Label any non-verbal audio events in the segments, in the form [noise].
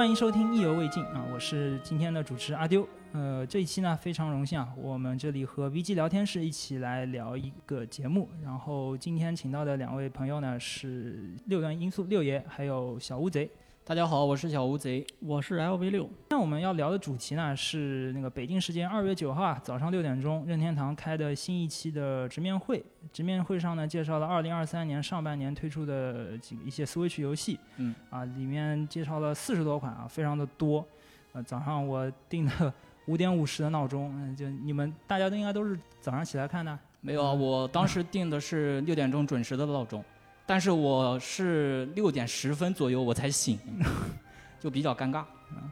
欢迎收听意犹未尽啊，我是今天的主持阿丢。呃，这一期呢非常荣幸啊，我们这里和 VG 聊天室一起来聊一个节目。然后今天请到的两位朋友呢是六段因素六爷，还有小乌贼。大家好，我是小乌贼。我是 LV 六。那我们要聊的主题呢是那个北京时间二月九号啊早上六点钟，任天堂开的新一期的直面会。直面会上呢介绍了二零二三年上半年推出的几个一些 Switch 游戏。嗯，啊，里面介绍了四十多款啊，非常的多。呃，早上我定的五点五十的闹钟，嗯，就你们大家都应该都是早上起来看的。没有啊，我当时定的是六点钟准时的闹钟，但是我是六点十分左右我才醒，[laughs] 就比较尴尬。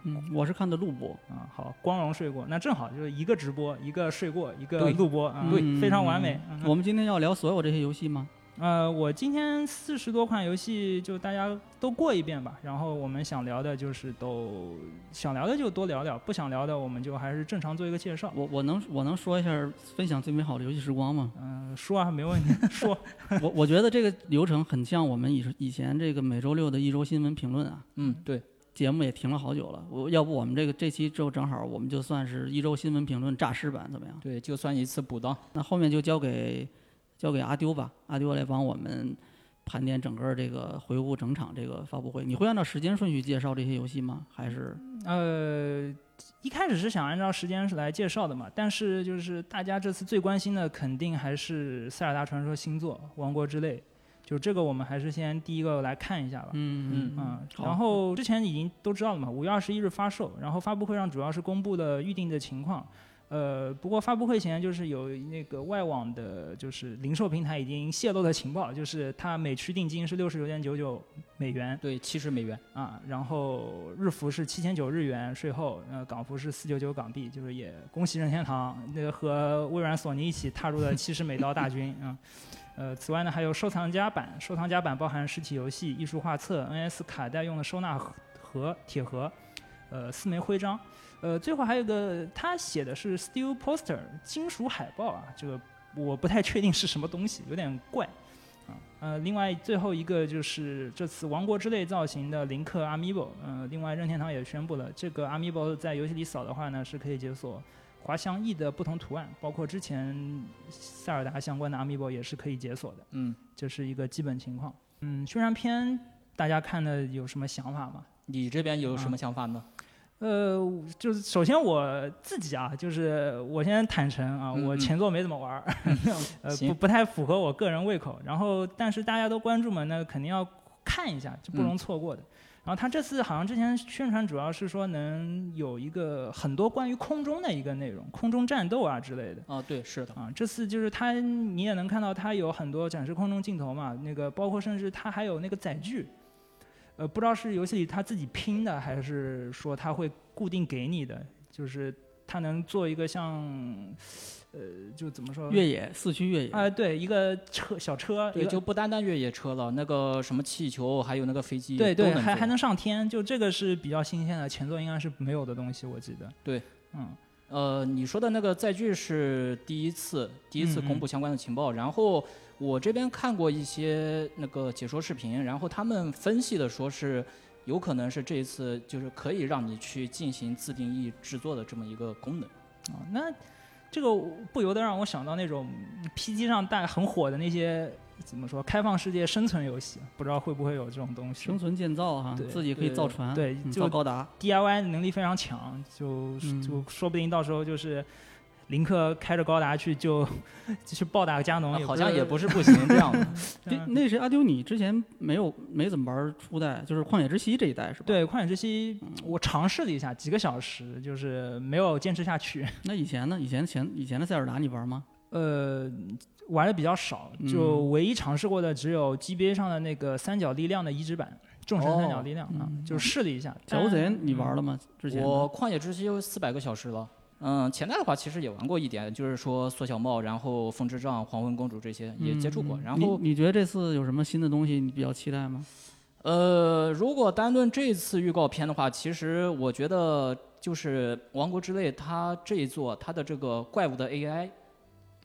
嗯，我是看的录播。啊，好，光荣睡过，那正好就是一个直播，一个睡过，一个录播，啊对非常完美。嗯我们今天要聊所有这些游戏吗？呃，我今天四十多款游戏就大家都过一遍吧，然后我们想聊的就是都想聊的就多聊聊，不想聊的我们就还是正常做一个介绍。我我能我能说一下分享最美好的游戏时光吗？[laughs] [laughs] [laughs] 嗯、说啊，没问题，说。我我觉得这个流程很像我们以以前这个每周六的一周新闻评论啊，嗯，对，节目也停了好久了。我要不我们这个这期就正好我们就算是一周新闻评论诈尸版怎么样？对，就算一次补刀。那后面就交给交给阿丢吧，阿丢来帮我们盘点整个这个回顾整场这个发布会。你会按照时间顺序介绍这些游戏吗？还是呃，一开始是想按照时间来介绍的嘛，但是就是大家这次最关心的肯定还是《塞尔达传说：星座：王国之泪》，就这个我们还是先第一个来看一下吧。嗯嗯，好然后之前已经都知道了嘛，五月二十一日发售，然后发布会上主要是公布了预定的情况。呃，不过发布会前就是有那个外网的，就是零售平台已经泄露的情报，就是它每区定金是六十九点九九美元对，七十美元。啊，然后日服是七千九日元税后，呃，港服是四九九港币，就是也恭喜任天堂那个和微软、索尼一起踏入了七十美刀大军啊。呃，此外呢，还有收藏家版，收藏家版包含实体游戏、艺术画册、NS 卡带用的收纳盒、盒铁盒，呃，四枚徽章。呃，最后还有个，他写的是 Steel Poster 金属海报啊，这个我不太确定是什么东西，有点怪啊。呃，另外最后一个就是这次王国之泪造型的林克 Amiibo，呃，另外任天堂也宣布了，这个 Amiibo 在游戏里扫的话呢，是可以解锁滑翔翼的不同图案，包括之前塞尔达相关的 Amiibo 也是可以解锁的，嗯，这是一个基本情况。嗯，宣传片大家看的有什么想法吗？你这边有什么想法呢？呃，就是首先我自己啊，就是我先坦诚啊，嗯嗯我前作没怎么玩儿 [laughs] [laughs] 呃，不不太符合我个人胃口。然后，但是大家都关注嘛，那肯定要看一下，就不容嗯错过的。然后他这次好像之前宣传主要是说能有一个很多关于空中的一个内容，空中战斗啊之类的。啊，对，是的。啊，这次就是他，你也能看到他有很多展示空中镜头嘛，那个包括甚至他还有那个载具，呃，不知道是游戏里它自己拼的，还是说它会固定给你的，就是它能做一个像，呃，就怎么说？越野四驱越野，啊、对，一个车小车，一对，就不单单越野车了，那个什么气球，还有那个飞机，对对，还还能上天，就这个是比较新鲜的，前作应该是没有的东西，我记得。对，嗯，呃，你说的那个载具是第一次，第一次公布相关的情报。然后我这边看过一些那个解说视频，然后他们分析的说是有可能是这一次就是可以让你去进行自定义制作的这么一个功能。啊，那这个不由得让我想到那种 P G 上带很火的那些怎么说开放世界生存游戏，不知道会不会有这种东西生。存建造哈，对自己可以造船，嗯对就造高达，DIY 能力非常强，就嗯就说不定到时候就是林克开着高达去就就 [laughs] 去暴打加农，啊好像也不是是不行这样的。[laughs] [laughs] 那谁阿丢，你之前没有没怎么玩初代，就是旷野之息这一代是吧？，对《旷野之息》，我尝试了一下几个小时，就是没有坚持下去。那以前呢？以前前以前的塞尔达你玩吗？呃，玩的比较少，嗯就唯一尝试过的只有 GBA 上的那个三角力量的移植版，众神三角力量啊，嗯就试了一下。小乌贼但你玩了吗？之前我旷野之息有四百个小时了。嗯，前代的话其实也玩过一点，就是说缩小帽，然后风之杖、黄昏公主这些也接触过。嗯然后你你觉得这次有什么新的东西你比较期待吗？呃，如果单论这次预告片的话，其实我觉得就是《王国之泪》它这一座它的这个怪物的 AI，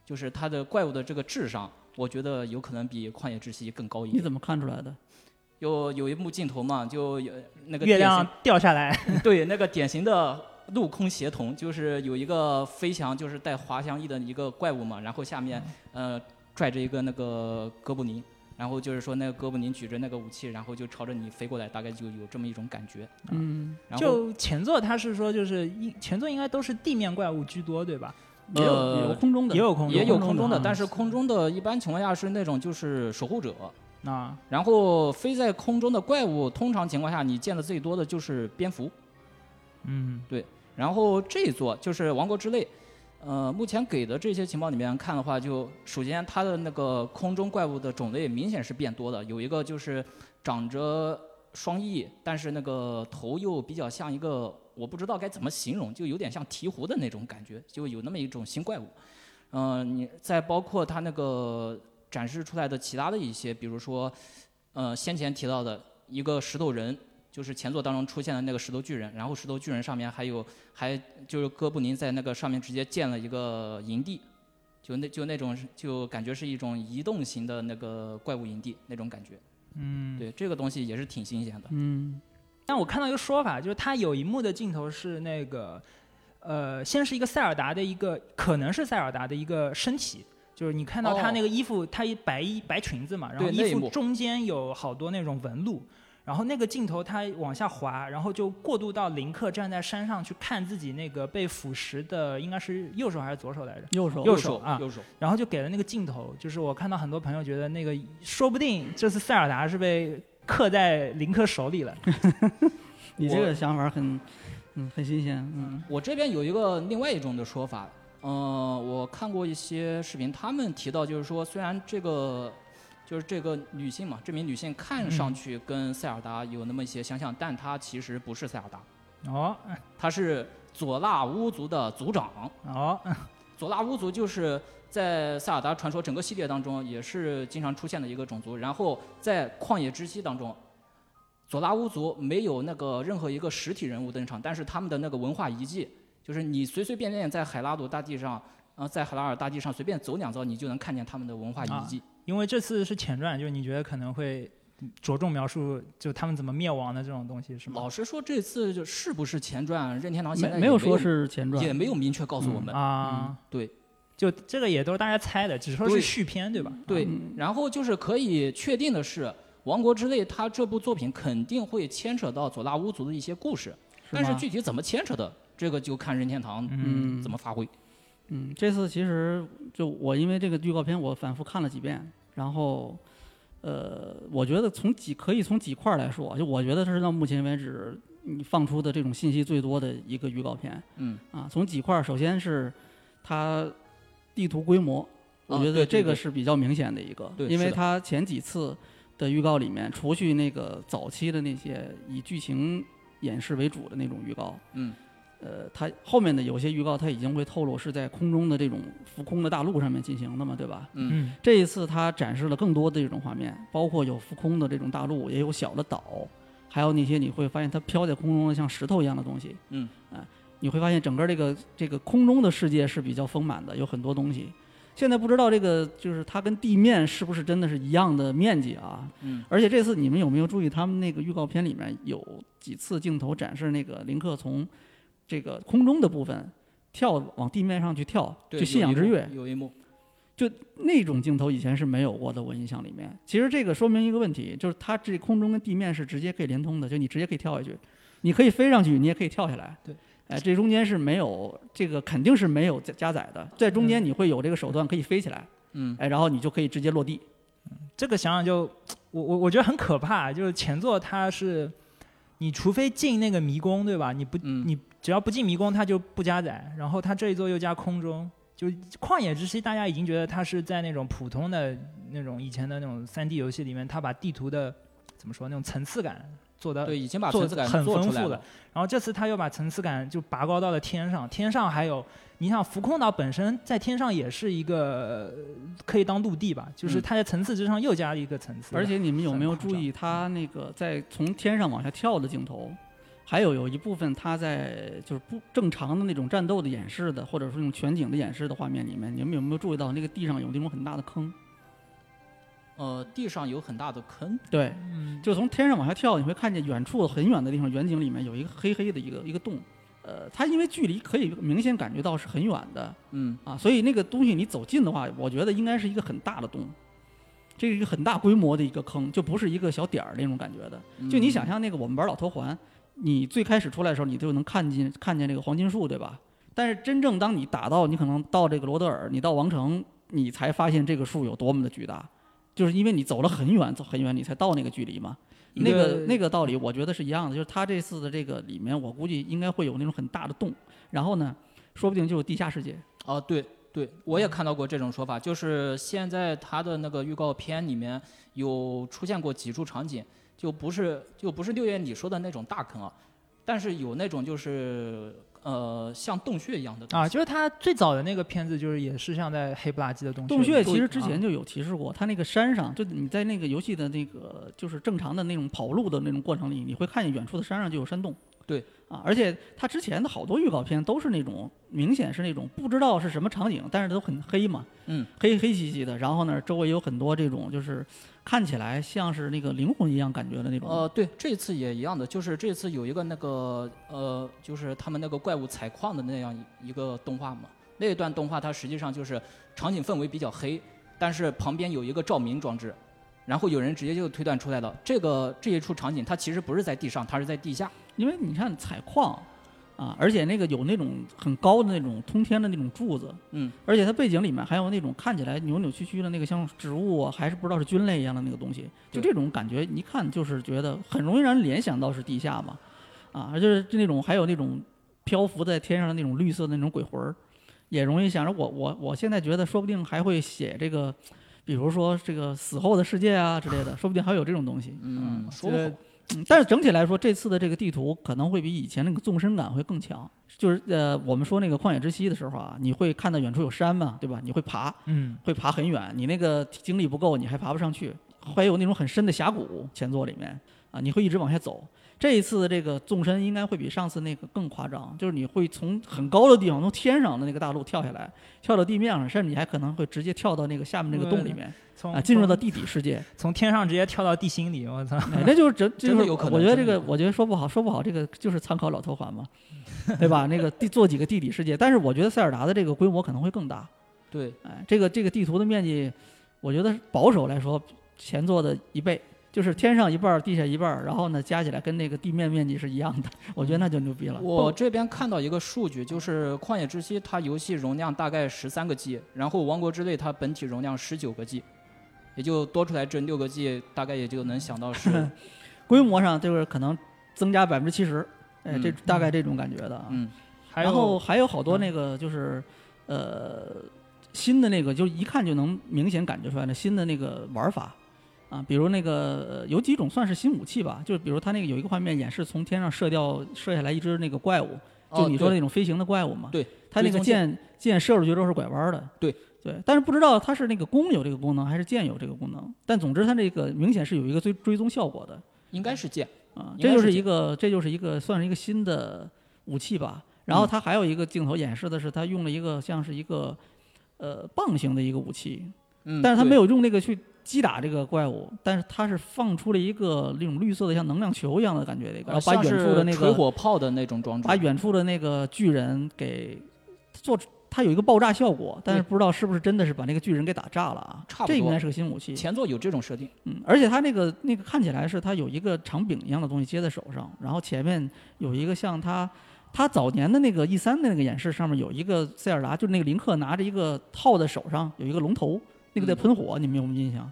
就是它的怪物的这个智商，我觉得有可能比《旷野之息》更高一点。你怎么看出来的？有有一幕镜头嘛，就有那个月亮掉下来，[laughs] 对那个典型的陆空协同，就是有一个飞翔，就是带滑翔翼的一个怪物嘛，然后下面嗯呃拽着一个那个哥布林，然后就是说那个哥布林举着那个武器，然后就朝着你飞过来，大概就有这么一种感觉。嗯，然后就前作它是说就是一前作应该都是地面怪物居多，对吧？也有呃也有空中的，也有空中也有空中的，啊但是空中的一般情况下是那种就是守护者，啊，然后飞在空中的怪物，通常情况下你见的最多的就是蝙蝠。嗯。对然后这一座就是《王国之泪》，呃，目前给的这些情报里面看的话，就首先它的那个空中怪物的种类明显是变多的，有一个就是长着双翼，但是那个头又比较像一个，我不知道该怎么形容，就有点像鹈鹕的那种感觉，就有那么一种新怪物。嗯、你再包括它那个展示出来的其他的一些，比如说，呃，先前提到的一个石头人，就是前作当中出现的那个石头巨人，然后石头巨人上面还有还就是哥布林在那个上面直接建了一个营地，就那就那种就感觉是一种移动型的那个怪物营地那种感觉。嗯，对，这个东西也是挺新鲜的。嗯。但我看到一个说法，就是它有一幕的镜头是那个，呃，先是一个塞尔达的一个，可能是塞尔达的一个身体，就是你看到他哦。那个衣服，他一白衣白裙子嘛，然后衣服中间有好多那种纹路，然后那个镜头它往下滑，然后就过渡到林克站在山上去看自己那个被腐蚀的，应该是右手还是左手来着？右手右手啊右手，然后就给了那个镜头，就是我看到很多朋友觉得那个，说不定这次塞尔达是被刻在林克手里了。[laughs] 你这个想法很 [laughs] 嗯很新鲜，嗯我这边有一个另外一种的说法，呃，我看过一些视频，他们提到就是说，虽然这个就是这个女性嘛，这名女性看上去跟塞尔达有那么一些相像，但她其实不是塞尔达，哦 [laughs] 她是佐纳巫族的族长。哦，[laughs] [laughs] 佐纳巫族就是在塞尔达传说整个系列当中也是经常出现的一个种族，然后在旷野之息当中。佐拉巫族没有那个任何一个实体人物登场，但是他们的那个文化遗迹，就是你随随便便在海拉鲁大地上，呃，在海拉尔大地上随便走两遭，你就能看见他们的文化遗迹。因为这次是前传，就是你觉得可能会着重描述就他们怎么灭亡的这种东西是吗？老实说，这次就是不是前传，任天堂现在没没有说是前传。也，没有明确告诉我们。啊，对。就这个也都是大家猜的，只说是续篇对吧？对。嗯，然后就是可以确定的是，《王国之泪》它这部作品肯定会牵扯到佐拉乌族的一些故事，但是具体怎么牵扯的，这个就看任天堂嗯。怎么发挥。嗯，这次其实就我因为这个预告片我反复看了几遍，然后呃，我觉得从几可以从几块儿来说，就我觉得这是到目前为止你放出的这种信息最多的一个预告片嗯，啊。从几块，首先是它地图规模，我啊觉得这个是比较明显的一个，因为它前几次的预告里面，除去那个早期的那些以剧情演示为主的那种预告，嗯，呃，它后面的有些预告它已经会透露是在空中的这种浮空的大陆上面进行的嘛，对吧？嗯嗯这一次它展示了更多的这种画面，包括有浮空的这种大陆，也有小的岛，还有那些你会发现它飘在空中的像石头一样的东西。嗯，啊，你会发现整个这个这个空中的世界是比较丰满的，有很多东西。现在不知道这个就是它跟地面是不是真的是一样的面积啊？嗯，而且这次你们有没有注意，他们那个预告片里面有几次镜头展示那个林克从这个空中的部分跳往地面上去跳，对，就信仰之跃，有一幕，就那种镜头以前是没有过的，我印象里面。其实这个说明一个问题，就是它这空中跟地面是直接可以连通的，就你直接可以跳下去，你可以飞上去，你也可以跳下来。对，哎，这中间是没有这个肯定是没有加加载的，在中间你会有这个手段可以飞起来，嗯，哎，然后你就可以直接落地。这个想想就我我我觉得很可怕，就是前作它是，你除非进那个迷宫对吧？你不、嗯你只要不进迷宫，它就不加载。然后它这一座又加空中，就旷野之息，大家已经觉得它是在那种普通的那种以前的那种三 D 游戏里面，它把地图的怎么说那种层次感做的对，已经把层次感很丰富了。然后这次他又把层次感就拔高到了天上，天上还有，你想浮空岛本身在天上也是一个呃可以当陆地吧，就是嗯它在层次之上又加了一个层次。而且你们有没有注意，它那个在从天上往下跳的镜头，还有有一部分它在就是不正常的那种战斗的演示的，或者说那种全景的演示的画面里面，你们有没有注意到那个地上有那种很大的坑？呃，地上有很大的坑，对，嗯，就从天上往下跳，你会看见远处很远的地方，远景里面有一个黑黑的一个一个洞。呃，它因为距离可以明显感觉到是很远的嗯啊，所以那个东西你走近的话，我觉得应该是一个很大的洞，这是一个很大规模的一个坑，就不是一个小点儿那种感觉的。就你想象那个我们玩老头环，你最开始出来的时候，你就能看见看见这个黄金树，对吧？但是真正当你打到你可能到这个罗德尔，你到王城，你才发现这个树有多么的巨大，就是因为你走了很远，走很远，你才到那个距离嘛。那个个那个道理，我觉得是一样的，就是他这次的这个里面，我估计应该会有那种很大的洞，然后呢，说不定就是地下世界。哦，对对，我也看到过这种说法，就是现在它的那个预告片里面有出现过几处场景，就不是就不是六月你说的那种大坑啊，但是有那种就是呃像洞穴一样的东啊，就是他最早的那个片子，就是也是像在黑不拉几的洞洞穴其实之前就有提示过，它那个山上，就你在那个游戏的那个就是正常的那种跑路的那种过程里，你会看见远处的山上就有山洞。对啊，而且他之前的好多预告片都是那种明显是那种不知道是什么场景，但是都很黑嘛，嗯，黑黑漆漆的，然后呢周围有很多这种就是看起来像是那个灵魂一样感觉的那种。呃，对，这次也一样的，就是这次有一个那个呃，就是他们那个怪物采矿的那样一一个动画嘛，那一段动画它实际上就是场景氛围比较黑，但是旁边有一个照明装置，然后有人直接就推断出来了，这个这一处场景它其实不是在地上，它是在地下。因为你看采矿啊，而且那个有那种很高的那种通天的那种柱子，嗯，而且它背景里面还有那种看起来扭扭曲曲的那个像植物啊，还是不知道是菌类一样的那个东西，就这种感觉，一看就是觉得很容易让人联想到是地下嘛，啊，而就是那种还有那种漂浮在天上的那种绿色的那种鬼魂儿，也容易想着我我我现在觉得说不定还会写这个，比如说这个死后的世界啊之类的，说不定还有这种东西，嗯，说。嗯，但是整体来说，这次的这个地图可能会比以前那个纵深感会更强。就是呃，我们说那个旷野之息的时候啊，你会看到远处有山嘛，对吧？你会爬，嗯，会爬很远，你那个精力不够，你还爬不上去。还有那种很深的峡谷前作里面啊，你会一直往下走。这一次的这个纵深应该会比上次那个更夸张，就是你会从很高的地方，从天上的那个大陆跳下来，跳到地面上，甚至你还可能会直接跳到那个下面那个洞里面从啊，进入到地底世界。从天上直接跳到地心里，我操！哎，那就是真就是真的有可能我觉得这个我觉得说不好，说不好，这个就是参考老头环嘛，对吧？那个地做几个地底世界，但是我觉得塞尔达的这个规模可能会更大。对，哎，这个这个地图的面积，我觉得保守来说，前作的一倍，就是天上一半儿，地下一半儿，然后呢加起来跟那个地面面积是一样的，我觉得那就牛逼了。我这边看到一个数据，就是《旷野之息》它游戏容量大概十三个 G，然后《王国之泪》它本体容量十九个 G，也就多出来这六个 G，大概也就能想到是，[laughs] 规模上就是可能增加百分之七十，哎，这嗯大概这种感觉的啊。嗯，还然后还有好多那个就是，呃，新的那个就一看就能明显感觉出来的新的那个玩法，啊，比如那个呃有几种算是新武器吧，就是比如它那个有一个画面演示从天上射掉射下来一只那个怪物，就哦你说的那种飞行的怪物嘛，对，它那个箭箭箭射出去之后是拐弯的，对对，但是不知道它是那个弓有这个功能还是箭有这个功能，但总之它这个明显是有一个追追踪效果的。应该是箭，啊，这就是一个，这就是一个算是一个新的武器吧。然后嗯它还有一个镜头演示的是，它用了一个像是一个呃棒形的一个武器，嗯，但是它没有用那个去击打这个怪物，但是它是放出了一个那种绿色的像能量球一样的感觉的一个，然后把远处的那个火炮的那种装置把，远处的那个巨人给做出。它有一个爆炸效果，但是不知道是不是真的是把那个巨人给打炸了啊？差不多这应该是个新武器。前作有这种设定，嗯，而且它那个那个看起来是它有一个长柄一样的东西接在手上，然后前面有一个像它，它早年的那个 E 三的那个演示上面有一个塞尔达，就是那个林克拿着一个套在手上，有一个龙头，那个在嗯喷火，你们有没有印象？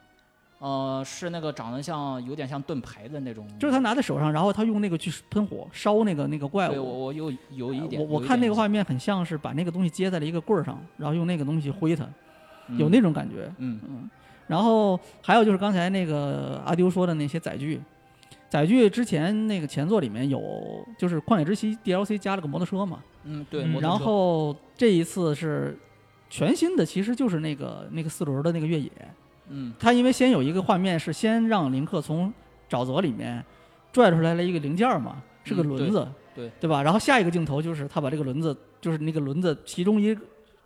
呃，是那个长得像有点像盾牌的那种，就是他拿在手上，然后他用那个去喷火烧那个那个怪对我。我有有一点，我我看那个画面很像是把那个东西接在了一个棍儿上，然后用那个东西挥它，有嗯那种感觉。嗯嗯，然后还有就是刚才那个阿丢说的那些载具，载具之前那个前作里面有，就是《旷野之息》DLC 加了个摩托车嘛，嗯对，嗯然后这一次是全新的，其实就是那个那个四轮的那个越野，嗯它因为先有一个画面是先让林克从沼泽里面拽出来了一个零件儿嘛，是个嗯轮子，对对对吧？然后下一个镜头就是他把这个轮子，就是那个轮子其中一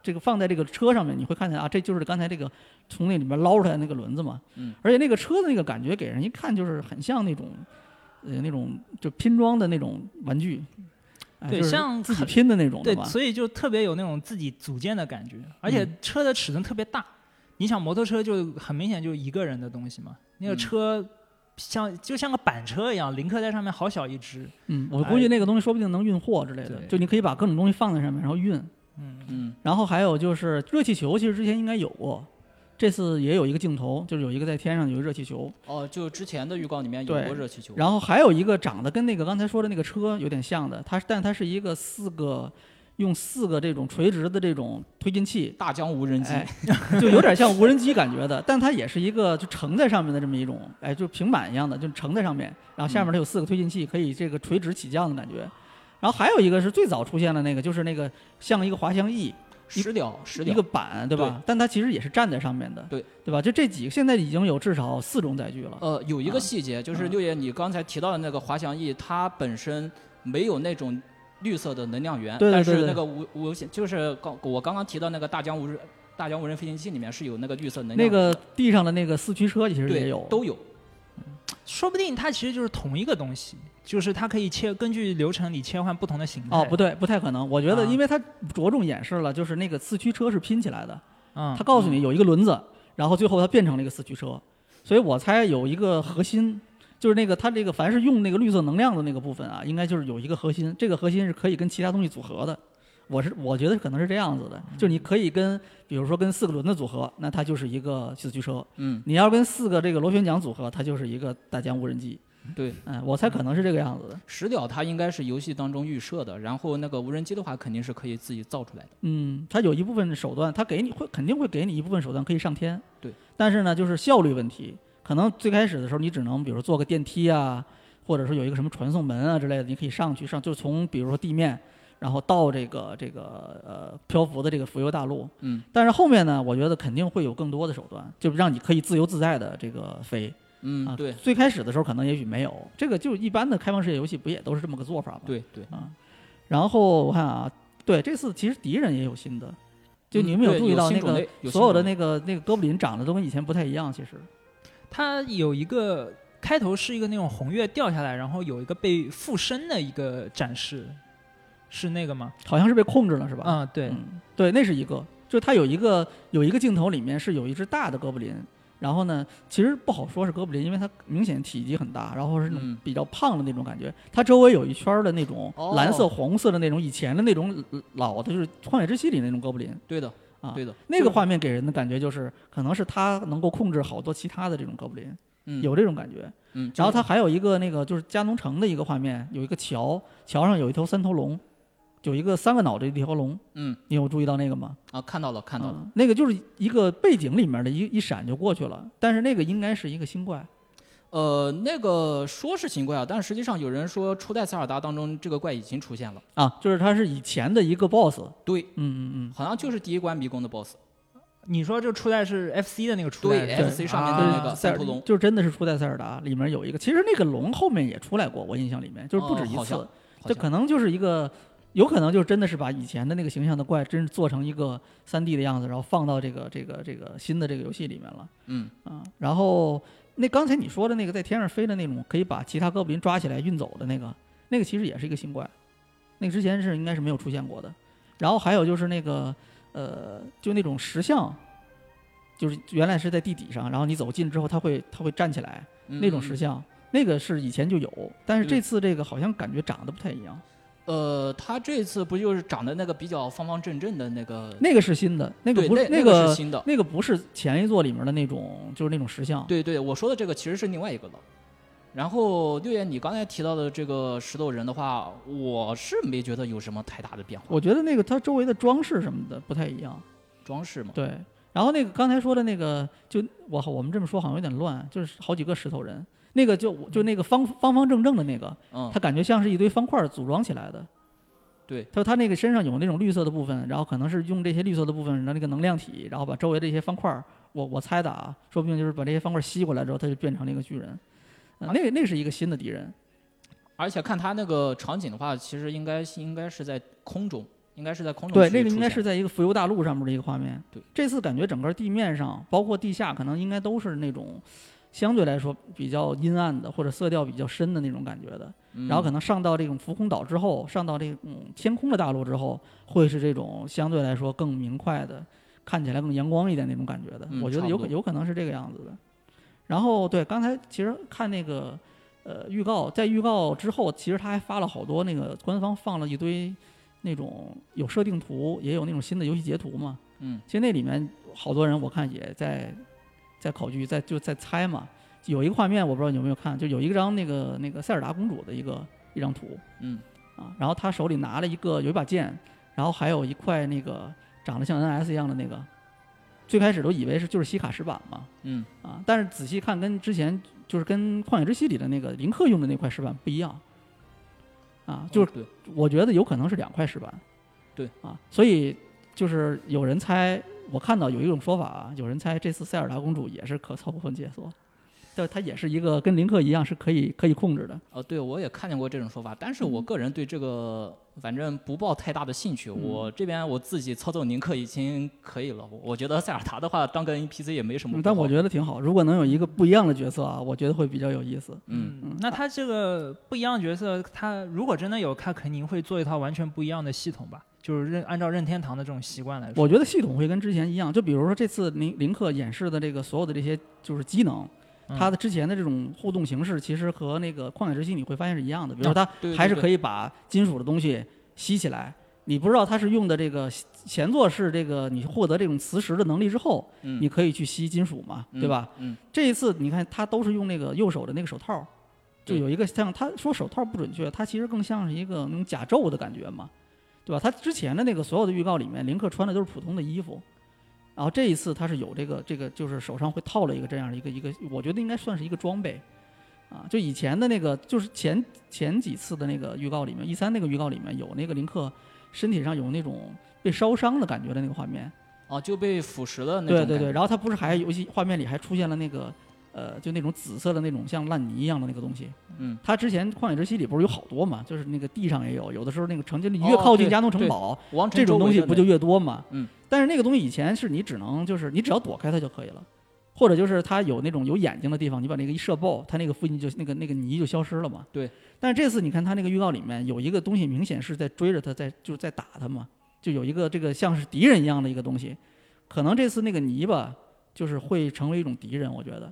这个放在这个车上面，你会看见啊，这就是刚才这个从那里面捞出来那个轮子嘛。嗯。而且那个车的那个感觉给人一看就是很像那种，呃，那种就拼装的那种玩具。对像自己拼的那种对，吧。所以就特别有那种自己组建的感觉，而且嗯车的尺寸特别大。你想摩托车就很明显就一个人的东西嘛，那个嗯车像就像个板车一样，林克在上面好小一只。嗯，我估计那个东西说不定能运货之类的，就你可以把各种东西放在上面，然后运。嗯，嗯然后还有就是热气球，其实之前应该有过，这次也有一个镜头，就是有一个在天上有一个热气球。哦，就之前的预告里面有对过热气球，然后还有一个长得跟那个刚才说的那个车有点像的，它但它是一个四个用四个这种垂直的这种推进器，大疆无人机，哎，就有点像无人机感觉的，但它也是一个就承在上面的这么一种，哎，就平板一样的，就承在上面，然后下面它有四个推进器，可以这个垂直起降的感觉。然后还有一个是最早出现的那个，就是那个像一个滑翔翼，石雕石雕一个板，对吧？但它其实也是站在上面的，对对吧？就这几个现在已经有至少四种载具了。呃，有一啊个细节，就是啊六爷你刚才提到的那个滑翔翼，它本身没有那种绿色的能量源，对对对对但是那个无无线就是刚我刚刚提到那个大疆无人大疆无人飞行器里面是有那个绿色能量那个地上的那个四驱车其实也有，都有，说不定它其实就是同一个东西，就是它可以切根据流程你切换不同的形态。哦，不对，不太可能。我觉得，啊因为它着重演示了，就是那个四驱车是拼起来的，嗯，它告诉你有一个轮子，然后最后它变成了一个四驱车，所以我猜有一个核心，就是那个它这个凡是用那个绿色能量的那个部分啊，应该就是有一个核心，这个核心是可以跟其他东西组合的。我是我觉得可能是这样子的，就是你可以跟，比如说跟四个轮子组合，那它就是一个四驱车；嗯，你要跟四个这个螺旋桨组合，它就是一个大疆无人机。对，嗯，我猜可能是这个样子的。石雕它应该是游戏当中预设的，然后那个无人机的话肯定是可以自己造出来的，嗯，它有一部分手段，它给你会肯定会给你一部分手段可以上天。对。但是呢，就是效率问题，可能最开始的时候你只能比如说坐个电梯啊，或者说有一个什么传送门啊之类的，你可以上去上，就是从比如说地面，然后到这个这个呃漂浮的这个浮游大陆。嗯。但是后面呢，我觉得肯定会有更多的手段，就是让你可以自由自在的这个飞。嗯，啊，对最开始的时候可能也许没有，这个就一般的开放世界游戏不也都是这么个做法吗？对对，啊，然后我看啊，对，这次其实敌人也有新的，就你们有注意到那个所有的那个那个哥布林长得都跟以前不太一样？其实它有一个开头是一个那种红月掉下来，然后有一个被附身的一个展示，是那个吗？好像是被控制了，是吧？啊、对，嗯，对，那是一个，就是它有一个有一个镜头里面是有一只大的哥布林，然后呢，其实不好说是哥布林，因为它明显体积很大，然后是那种嗯比较胖的那种感觉。它周围有一圈儿的那种哦蓝色、红色的那种以前的那种老的，就是《荒野之息》里那种哥布林。对的啊对的，那个画面给人的感觉就是，可能是它能够控制好多其他的这种哥布林，嗯有这种感觉。嗯，然后它还有一个那个就是加农城的一个画面，有一个桥，桥上有一头三头龙，有一个三个脑袋的一条龙，嗯。你有注意到那个吗？啊看到了看到了。嗯那个就是一个背景里面的一一闪就过去了，但是那个应该是一个新怪。呃，那个说是新怪啊，但实际上有人说初代塞尔达当中这个怪已经出现了，啊，就是它是以前的一个 BOSS，对，嗯嗯嗯，好像就是第一关迷宫的 BOSS，你说这初代是 FC 的那个初代 FC 上面的啊那个塞尔龙。就是真的是初代塞尔达里面有一个，其实那个龙后面也出来过，我印象里面就是不止一次，这可能就是一个，有可能就真的是把以前的那个形象的怪，真是做成一个三 D 的样子，然后放到这个这个这个新的这个游戏里面了嗯啊。然后那刚才你说的那个在天上飞的那种，可以把其他哥布林抓起来运走的那个，那个其实也是一个新怪，那个之前是应该是没有出现过的。然后还有就是那个呃，就那种石像。就是原来是在地底上，然后你走近之后，它会它会站起来，嗯那种嗯石像，那个是以前就有，但是这次这个好像感觉长得不太一样。呃，他这次不就是长得那个比较方方正正的那个？那个是新的，那个不是对那个是新的。那个不是前一座里面的那种，就是那种石像。对对，我说的这个其实是另外一个了。然后六爷，你刚才提到的这个石头人的话，我是没觉得有什么太大的变化，我觉得那个它周围的装饰什么的不太一样。装饰嘛。对，然后那个刚才说的那个，就我我们这么说好像有点乱，就是好几个石头人，那个就就那个方方方正正的那个，嗯它，感觉像是一堆方块组装起来的。对，他说他那个身上有那种绿色的部分，然后可能是用这些绿色的部分的那个能量体，然后把周围的一些方块，我我猜的啊，说不定就是把这些方块吸过来之后，他就变成了一个巨人。呃、那那是一个新的敌人，而且看他那个场景的话，其实应该应该是在空中，应该是在空中对，那个应该是在一个浮游大陆上面的一个画面。对，这次感觉整个地面上，包括地下，可能应该都是那种相对来说比较阴暗的，或者色调比较深的那种感觉的。嗯然后可能上到这种浮空岛之后，上到这种天空的大陆之后，会是这种相对来说更明快的，看起来更阳光一点那种感觉的。嗯我觉得有有可能是这个样子的。然后对，刚才其实看那个呃预告，在预告之后，其实他还发了好多那个官方放了一堆那种有设定图，也有那种新的游戏截图嘛。嗯其实那里面好多人我看也在在考据，在就在猜嘛。有一个画面我不知道你有没有看，就有一张那个那个塞尔达公主的一个一张图。嗯。啊，然后她手里拿了一个有一把剑，然后还有一块那个长得像 NS 一样的那个，最开始都以为是就是西卡石板嘛。嗯。啊，但是仔细看跟之前就是跟旷野之息里的那个林克用的那块石板不一样。啊，就是我觉得有可能是两块石板。对。啊，所以就是有人猜，我看到有一种说法啊，有人猜这次塞尔达公主也是可操控解锁，对，它也是一个跟林克一样是可以可以控制的。呃，对，我也看见过这种说法，但是我嗯个人对这个反正不抱太大的兴趣。我这边我自己操作林克已经可以了，我我觉得塞尔达的话当个 NPC 也没什么不好。嗯但我觉得挺好，如果能有一个不一样的角色啊，我觉得会比较有意思。嗯嗯那他这个不一样的角色，他如果真的有，他肯定会做一套完全不一样的系统吧？就是任按照任天堂的这种习惯来说，我觉得系统会跟之前一样，就比如说这次林林克演示的这个所有的这些就是机能，嗯它的之前的这种互动形式，其实和那个旷野之息你会发现是一样的。比如说它还是可以把金属的东西吸起来，你不知道它是用的这个前作是这个你获得这种磁石的能力之后，嗯你可以去吸金属嘛，对吧？？嗯这一次你看它都是用那个右手的那个手套，就有一个像他说手套不准确，它其实更像是一个那种甲胄的感觉嘛，对吧？他之前的那个所有的预告里面，林克穿的都是普通的衣服，然后这一次他是有这个这个就是手上会套了一个这样的一个一个，我觉得应该算是一个装备。啊，就以前的那个，就是前前几次的那个预告里面，一三那个预告里面有那个林克身体上有那种被烧伤的感觉的那个画面，啊，就被腐蚀了那种对对对，然后他不是还游戏画面里还出现了那个呃，就那种紫色的那种像烂泥一样的那个东西。嗯，它之前旷野之息里不是有好多嘛，就是那个地上也有，有的时候那个城，就你越靠近加农城堡，这种东西不就越多嘛？嗯。但是那个东西以前是你只能就是你只要躲开它就可以了，或者就是它有那种有眼睛的地方，你把那个一射爆，它那个附近就那个那个泥就消失了嘛。对。但是这次你看它那个预告里面有一个东西，明显是在追着它，在就是在打它嘛，就有一个这个像是敌人一样的一个东西，可能这次那个泥巴就是会成为一种敌人，我觉得。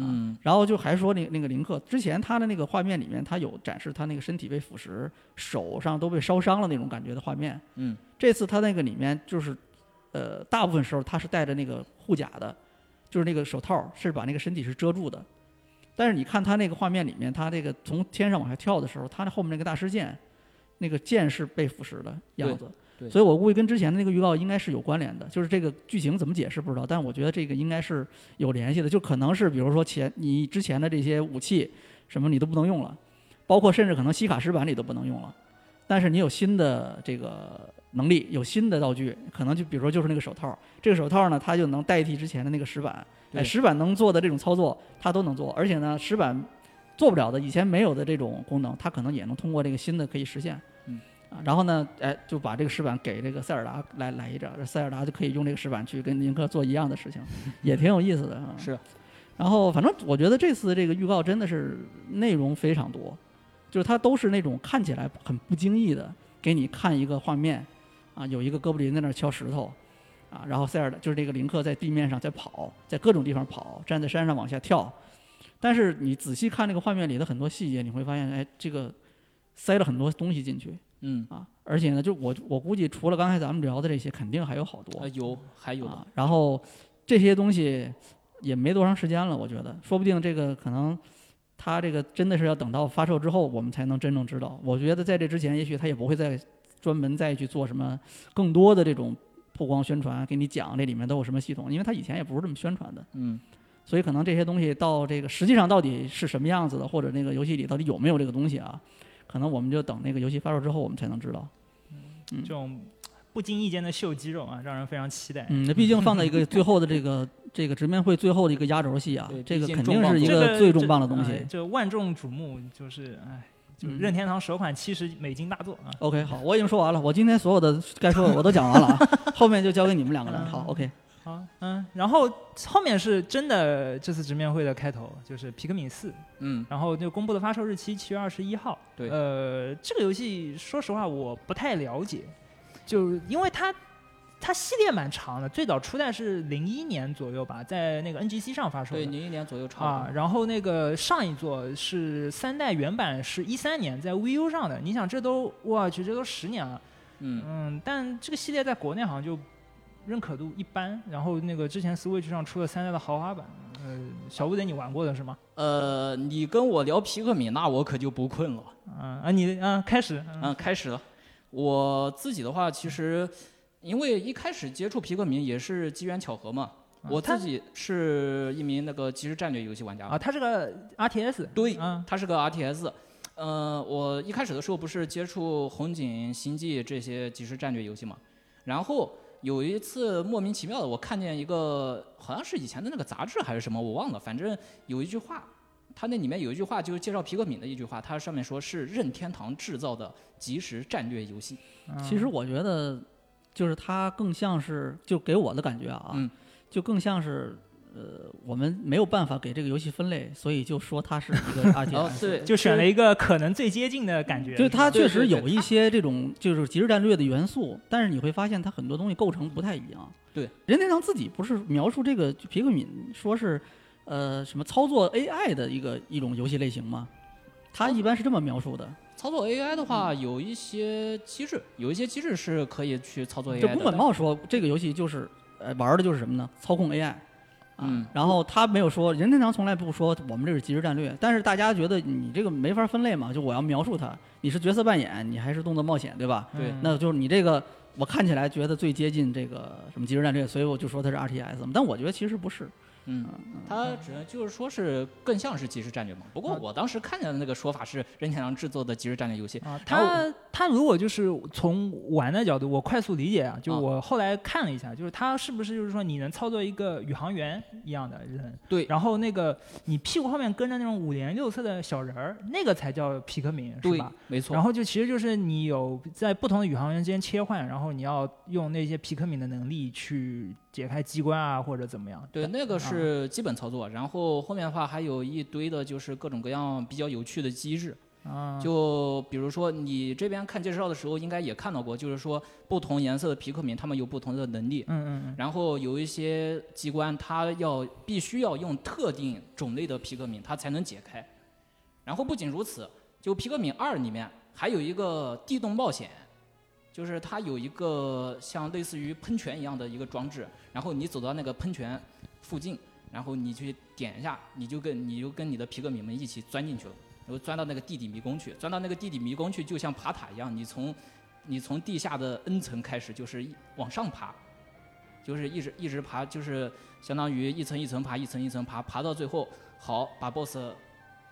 嗯然后就还说那那个林克之前他的那个画面里面，他有展示他那个身体被腐蚀，手上都被烧伤了那种感觉的画面。嗯，这次他那个里面就是，呃，大部分时候他是戴着那个护甲的，就是那个手套是把那个身体是遮住的。但是你看他那个画面里面，他这个从天上往下跳的时候，他那后面那个大师剑，那个剑是被腐蚀的样子。所以我估计跟之前的那个预告应该是有关联的，就是这个剧情怎么解释不知道，但我觉得这个应该是有联系的，就可能是比如说前你之前的这些武器什么你都不能用了，包括甚至可能西卡石板里都不能用了，但是你有新的这个能力，有新的道具，可能就比如说就是那个手套，这个手套呢它就能代替之前的那个石板，哎，石板能做的这种操作它都能做，而且呢石板做不了的以前没有的这种功能，它可能也能通过这个新的可以实现。嗯啊，然后呢，哎，就把这个石板给这个塞尔达来来一张，塞尔达就可以用这个石板去跟林克做一样的事情，[laughs] 也挺有意思的啊。是。然后反正我觉得这次这个预告真的是内容非常多，就是它都是那种看起来很不经意的给你看一个画面，啊，有一个哥布林在那儿敲石头，啊，然后塞尔达就是这个林克在地面上在跑，在各种地方跑，站在山上往下跳，但是你仔细看那个画面里的很多细节，你会发现，哎，这个塞了很多东西进去。嗯啊，而且呢，就我我估计除了刚才咱们聊的这些，肯定还有好多呃有还有的啊。然后这些东西也没多长时间了，我觉得，说不定这个可能它这个真的是要等到发售之后，我们才能真正知道。我觉得在这之前，也许它也不会再专门再去做什么更多的这种曝光宣传，给你讲这里面都有什么系统，因为它以前也不是这么宣传的。嗯所以可能这些东西到这个实际上到底是什么样子的，或者那个游戏里到底有没有这个东西啊？可能我们就等那个游戏发售之后，我们才能知道。嗯这种不经意间的秀肌肉啊，让人非常期待。嗯，那毕竟放在一个最后的这个这个直面会最后的一个压轴戏啊，这个肯定是一个个最重磅的东西。哎这万众瞩目，就是哎，就任天堂首款七十美金大作啊。OK，好，我已经说完了，我今天所有的该说的我都讲完了啊，[laughs] 后面就交给你们两个人。好，OK，好，嗯，然后后面是真的这次直面会的开头，就是皮克敏四，嗯，然后就公布的发售日期七月二十一号。对呃，这个游戏说实话我不太了解，就因为它它系列蛮长的，最早初代是零一年左右吧，在那个 NGC 上发售的。对，零一年左右差不啊，多。然后那个上一座是三代原版是一三年在 VU 上的，你想这都我去这都十年了，嗯，嗯，但这个系列在国内好像就认可度一般。然后那个之前 Switch 上出了三代的豪华版，呃，小不得你玩过的是吗？呃，你跟我聊皮克米，那我可就不困了。嗯啊，你啊开始，嗯嗯，开始了。我自己的话，其实因为一开始接触皮克敏也是机缘巧合嘛。我自己是一名那个即时战略游戏玩家。啊，他是个 RTS，对嗯它是个 RTS。呃，我一开始的时候不是接触红警、星际这些即时战略游戏嘛，然后有一次莫名其妙的，我看见一个好像是以前的那个杂志还是什么，我忘了，反正有一句话，它那里面有一句话就是介绍皮克敏的一句话，它上面说是任天堂制造的即时战略游戏。嗯其实我觉得就是它更像是，就给我的感觉啊，嗯就更像是。呃，我们没有办法给这个游戏分类，所以就说它是一个 RTS。[laughs] 哦，对，就选了一个可能最接近的感觉，就是它确实有一些这种就是即时战略的元素，但是你会发现它很多东西构成不太一样。对，任天堂自己不是描述这个皮克敏说是呃什么操作 AI 的一个一种游戏类型吗？他一般是这么描述的，操作 AI 的话，有一些机制，有一些机制是可以去操作 AI 的。就宫本茂说这个游戏就是呃玩的就是什么呢？操控 AI。啊嗯，然后他没有说，任天堂从来不说我们这是即时战略，但是大家觉得你这个没法分类嘛，就我要描述它，你是角色扮演，你还是动作冒险，对吧？对嗯那就是你这个，我看起来觉得最接近这个什么即时战略，所以我就说它是 RTS 嘛。但我觉得其实不是，嗯，它只能就是说是更像是即时战略嘛。不过啊我当时看见的那个说法是任天堂制作的即时战略游戏。啊，然后它它如果就是从玩的角度，我快速理解啊，就啊我后来看了一下，就是他是不是就是说你能操作一个宇航员一样的人，对然后那个你屁股后面跟着那种五颜六色的小人儿，那个才叫皮克敏，是吧？，没错。然后就其实就是你有在不同的宇航员之间切换，然后你要用那些皮克敏的能力去解开机关啊，或者怎么样。对，那个是基本操作，然后后面的话还有一堆的就是各种各样比较有趣的机制。啊，就比如说你这边看介绍的时候，应该也看到过，就是说不同颜色的皮克敏，他们有不同的能力。嗯嗯嗯，然后有一些机关，它要必须要用特定种类的皮克敏，它才能解开。然后不仅如此，就皮克敏二里面还有一个地洞冒险，就是它有一个像类似于喷泉一样的一个装置，然后你走到那个喷泉附近，然后你去点一下，你就跟你就跟你的皮克敏们一起钻进去了，然后钻到那个地底迷宫去，钻到那个地底迷宫去，就像爬塔一样，你从你从地下的 N 层开始，就是往上爬，就是一直一直爬，就是相当于一层一层爬，一层一层爬，爬到最后，好把 BOSS，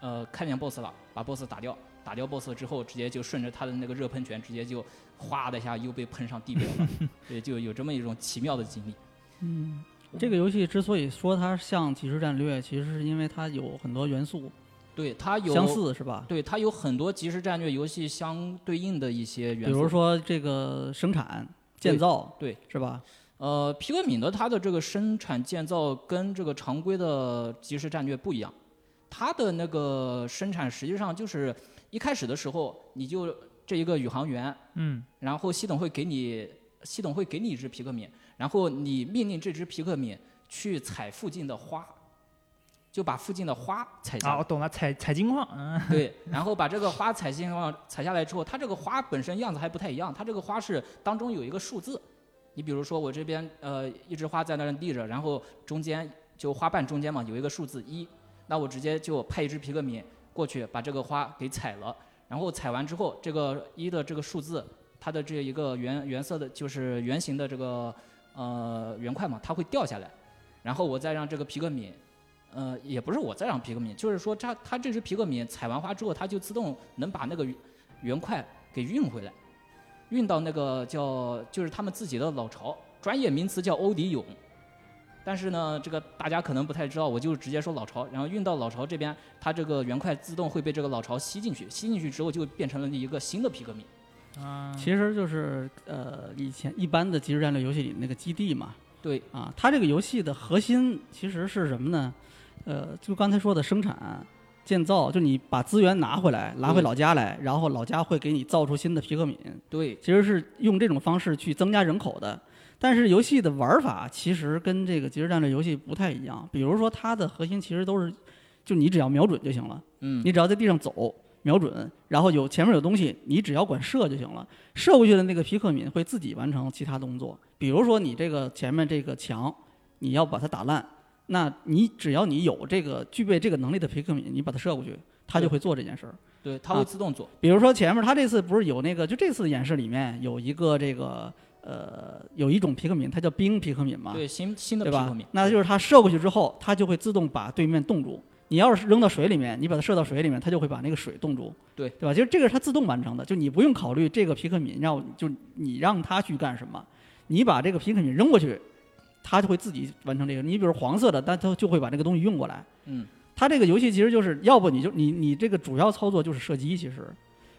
呃，看见 BOSS 了，把 BOSS 打掉，打掉 BOSS 之后，直接就顺着他的那个热喷泉，直接就哗的一下又被喷上地表了，[laughs] 对，就有这么一种奇妙的经历。嗯，这个游戏之所以说它像即时战略，其实是因为它有很多元素对，它有相，似，是吧？对，它有很多即时战略游戏相对应的一些元素，比如说这个生产、建造，对，是吧？呃，皮克敏的它的这个生产建造跟这个常规的即时战略不一样，它的那个生产实际上就是一开始的时候你就这一个宇航员，嗯然后系统会给你系统会给你一只皮克敏，然后你命令这只皮克敏去采附近的花，就把附近的花采下啊，我懂了，采采金矿，嗯 [laughs] 对，然后把这个花采金矿采下来之后，它这个花本身样子还不太一样，它这个花是当中有一个数字，你比如说我这边呃一枝花在那儿立着，然后中间就花瓣中间嘛有一个数字一，那我直接就派一只皮克敏过去把这个花给采了，然后采完之后这个一的这个数字，它的这一个原原色的就是圆形的这个呃圆块嘛，它会掉下来，然后我再让这个皮克敏。呃，也不是我在让皮克敏，就是说它它这只皮克敏采完花之后，它就自动能把那个圆块给运回来，运到那个叫就是他们自己的老巢，专业名词叫欧迪俑。但是呢，这个大家可能不太知道，我就直接说老巢，然后运到老巢这边，它这个圆块自动会被这个老巢吸进去，吸进去之后就变成了一个新的皮克敏。啊，其实就是呃，以前一般的即时战略游戏里那个基地嘛，对，啊，它这个游戏的核心其实是什么呢？呃，就刚才说的生产、建造，就你把资源拿回来，拿回老家来，然后老家会给你造出新的皮克敏，对，其实是用这种方式去增加人口的。但是游戏的玩法其实跟这个即时战略游戏不太一样，比如说它的核心其实都是，就你只要瞄准就行了，嗯，你只要在地上走，瞄准，然后有前面有东西，你只要管射就行了。射过去的那个皮克敏会自己完成其他动作，比如说你这个前面这个墙，你要把它打烂，那你只要你有这个具备这个能力的皮克敏，你把它射过去，它就会做这件事儿。对，它啊会自动做。比如说前面它这次不是有那个，就这次演示里面有一个这个呃有一种皮克敏，它叫冰皮克敏嘛，对，新新的皮克敏？，那就是它射过去之后，它就会自动把对面冻住。你要是扔到水里面，你把它射到水里面，它就会把那个水冻住，对对吧？就是这个是它自动完成的，就你不用考虑这个皮克敏让就你让它去干什么，你把这个皮克敏扔过去，它就会自己完成这个。你比如黄色的，但它就会把这个东西运过来。嗯，它这个游戏其实就是要不你就你你这个主要操作就是射击，其实，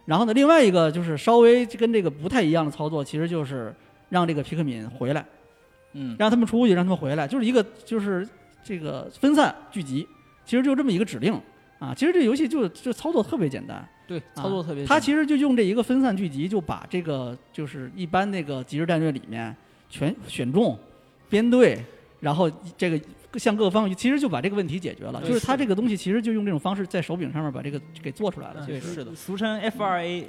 然后呢，另外一个就是稍微跟这个不太一样的操作，其实就是让这个皮克敏回来。嗯，让他们出去，让他们回来，就是一个就是这个分散聚集，其实就这么一个指令啊。其实这游戏就就操作特别简单，对，操作特别简单。它其实就用这一个分散聚集，就把这个就是一般那个即时战略里面全选中、编队，然后这个向各个方向，其实就把这个问题解决了。就是它这个东西其实就用这种方式在手柄上面把这个给做出来了。对，其实是的，[laughs] 俗称 F 二 A，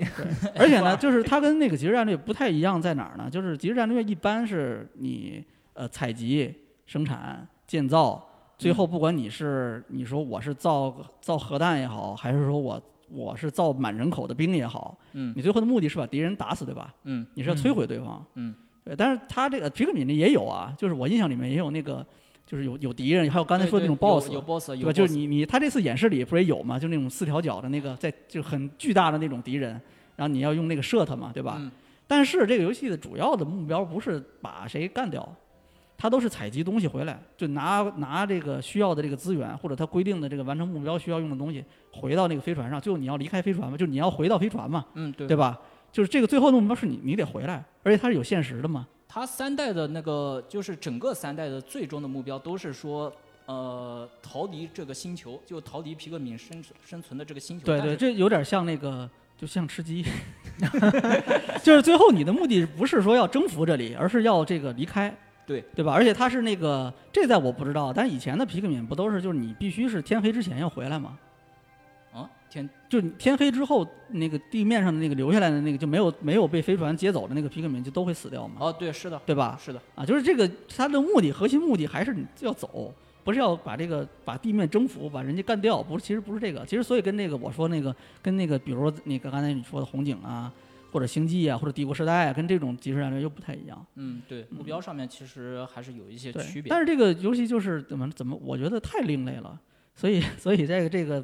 而且呢，[laughs] 就是它跟那个即时战略不太一样，在哪儿呢？就是即时战略一般是你呃采集、生产、建造，最后不管你是你说我是造造核弹也好，还是说我我是造满人口的兵也好，嗯你最后的目的是把敌人打死，对吧？嗯你是要摧毁对方。嗯，对。但是它这个皮克敏呢也有啊，就是我印象里面也有那个，就是有有敌人，还有刚才说的那种 BOSS，有 boss，对吧？就是你你他这次演示里不是也有吗？就那种四条脚的那个，在就很巨大的那种敌人，然后你要用那个射他嘛，对吧？嗯但是这个游戏的主要的目标不是把谁干掉，它都是采集东西回来，就拿拿这个需要的这个资源或者它规定的这个完成目标需要用的东西回到那个飞船上，就你要离开飞船嘛，就你要回到飞船嘛，嗯，对对吧？就是这个最后的目标是你你得回来，而且它是有限时的嘛。它三代的那个，就是整个三代的最终的目标都是说，呃，逃离这个星球，就逃离皮克敏生生存的这个星球。对对，这有点像那个，就像吃鸡，[laughs] 就是最后你的目的不是说要征服这里，而是要这个离开，对对吧？而且它是那个，这在我不知道，但是以前的皮克敏不都是就是你必须是天黑之前要回来吗？就你天黑之后，那个地面上的那个留下来的那个就没有没有被飞船接走的那个皮克敏就都会死掉嘛，哦，对，是的，对吧？是的，啊，就是这个它的目的核心目的还是你要走，不是要把这个把地面征服，把人家干掉，不是，其实不是这个，其实所以跟那个我说那个跟那个，比如说那个刚才你说的红警啊，或者星际啊，或者帝国时代啊，跟这种即时战略又不太一样。嗯，对，目标上面其实还是有一些区，别。但是这个游戏就是怎么怎么，我觉得太另类了，所以 [laughs] 所以这个这个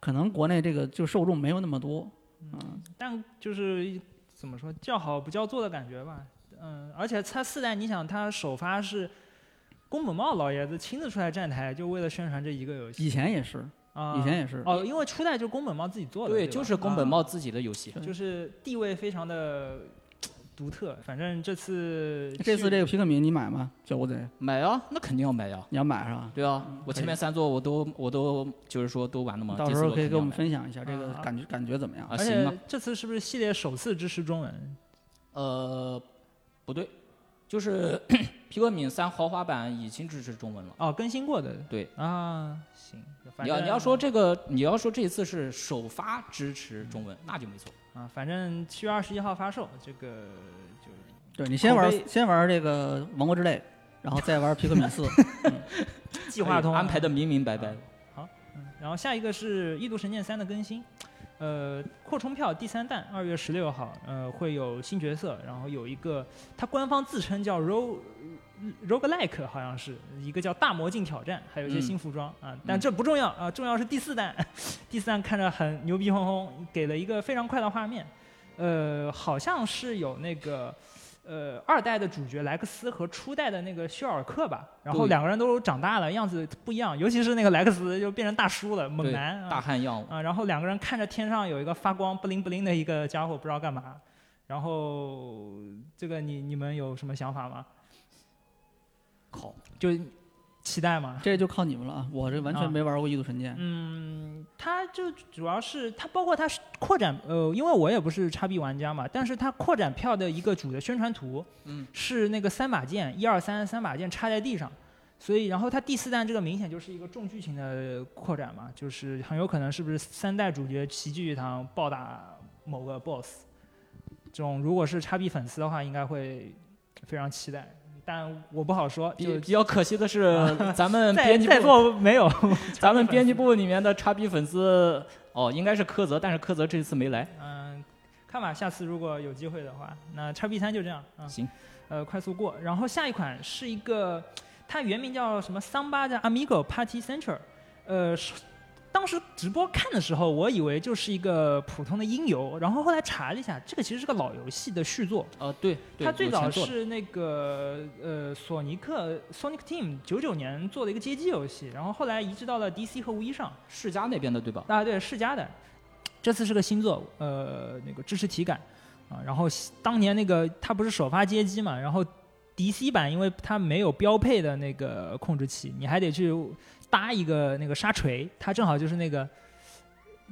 可能国内这个就受众没有那么多。嗯，但就是怎么说叫好不叫座的感觉吧。嗯，而且它四代，你想它首发是宫本茂老爷子亲自出来站台，就为了宣传这一个游戏以前也是，啊。以前也是。哦，因为初代就是宫本茂自己做的，对，吧就是宫本啊茂自己的游戏。对就是地位非常的独特。反正这次这次这个皮克敏你买吗？小吴贼，买啊，那肯定要买呀。你要买是吧？对啊，我前面三座我都我都就是说都玩了嘛，到时候可以跟我们分享一下这个啊感觉感觉怎么样？啊，而行这次是不是系列首次支持中文？呃，不对，就是 [coughs] 皮克敏三豪华版已经支持中文了。哦，更新过的。对啊，行。反正你要你要说这个，你要说这次是首发支持中文，那就没错。啊，反正七月二十一号发售，这个就对你先玩先玩这个《王国之泪》，然后再玩皮克敏四。[laughs] 计划通安排的明明白白。嗯，然后下一个是《异度神剑三》的更新，呃，扩充票第三弹，二月十六号，呃，会有新角色，然后有一个，它官方自称叫 Rog Roguelike，好像是一个叫大魔镜挑战，还有一些嗯新服装、啊，但这不重要啊，重要是第四弹，[laughs] 第四弹看着很牛逼哄哄，给了一个非常快的画面，呃，好像是有那个。呃二代的主角莱克斯和初代的那个休尔克吧，然后两个人都长大了，样子不一样，尤其是那个莱克斯就变成大叔了，猛男啊大汉样，啊，然后两个人看着天上有一个发光不灵不灵的一个家伙，不知道干嘛。然后这个你你们有什么想法吗？好，就期待吗？这就靠你们了啊！我这完啊全没玩过《异度神剑》嗯，它就主要是它包括它是扩展，呃，因为我也不是叉 B 玩家嘛，但是它扩展票的一个主的宣传图，嗯，是那个三把剑，一二三三把剑插在地上，所以然后它第四弹这个明显就是一个重剧情的扩展嘛，就是很有可能是不是三代主角齐聚一堂暴打某个 BOSS，这种如果是叉 B 粉丝的话，应该会非常期待，但我不好说，就比比较可惜的是，[laughs] 咱们编辑部没有 [laughs] 咱们编辑部里面的叉 B 粉丝，哦，应该是柯泽，但是柯泽这次没来。嗯，看吧，下次如果有机会的话，那叉 B 三就这样嗯。行，呃，快速过。然后下一款是一个，它原名叫什么桑巴的 Amigo Party Center，呃，是当时直播看的时候，我以为就是一个普通的音游，然后后来查了一下，这个其实是个老游戏的续作。呃，对，对它最早是那个呃索尼克 Sonic Team 九九年做的一个街机游戏，然后后来移植到了 DC 和 V 上。世嘉那边的对吧？啊，对，世嘉的，这次是个新作，呃，那个支持体感啊。然后当年那个它不是首发街机嘛，然后 DC 版因为它没有标配的那个控制器，你还得去搭一个那个沙锤，它正好就是那个，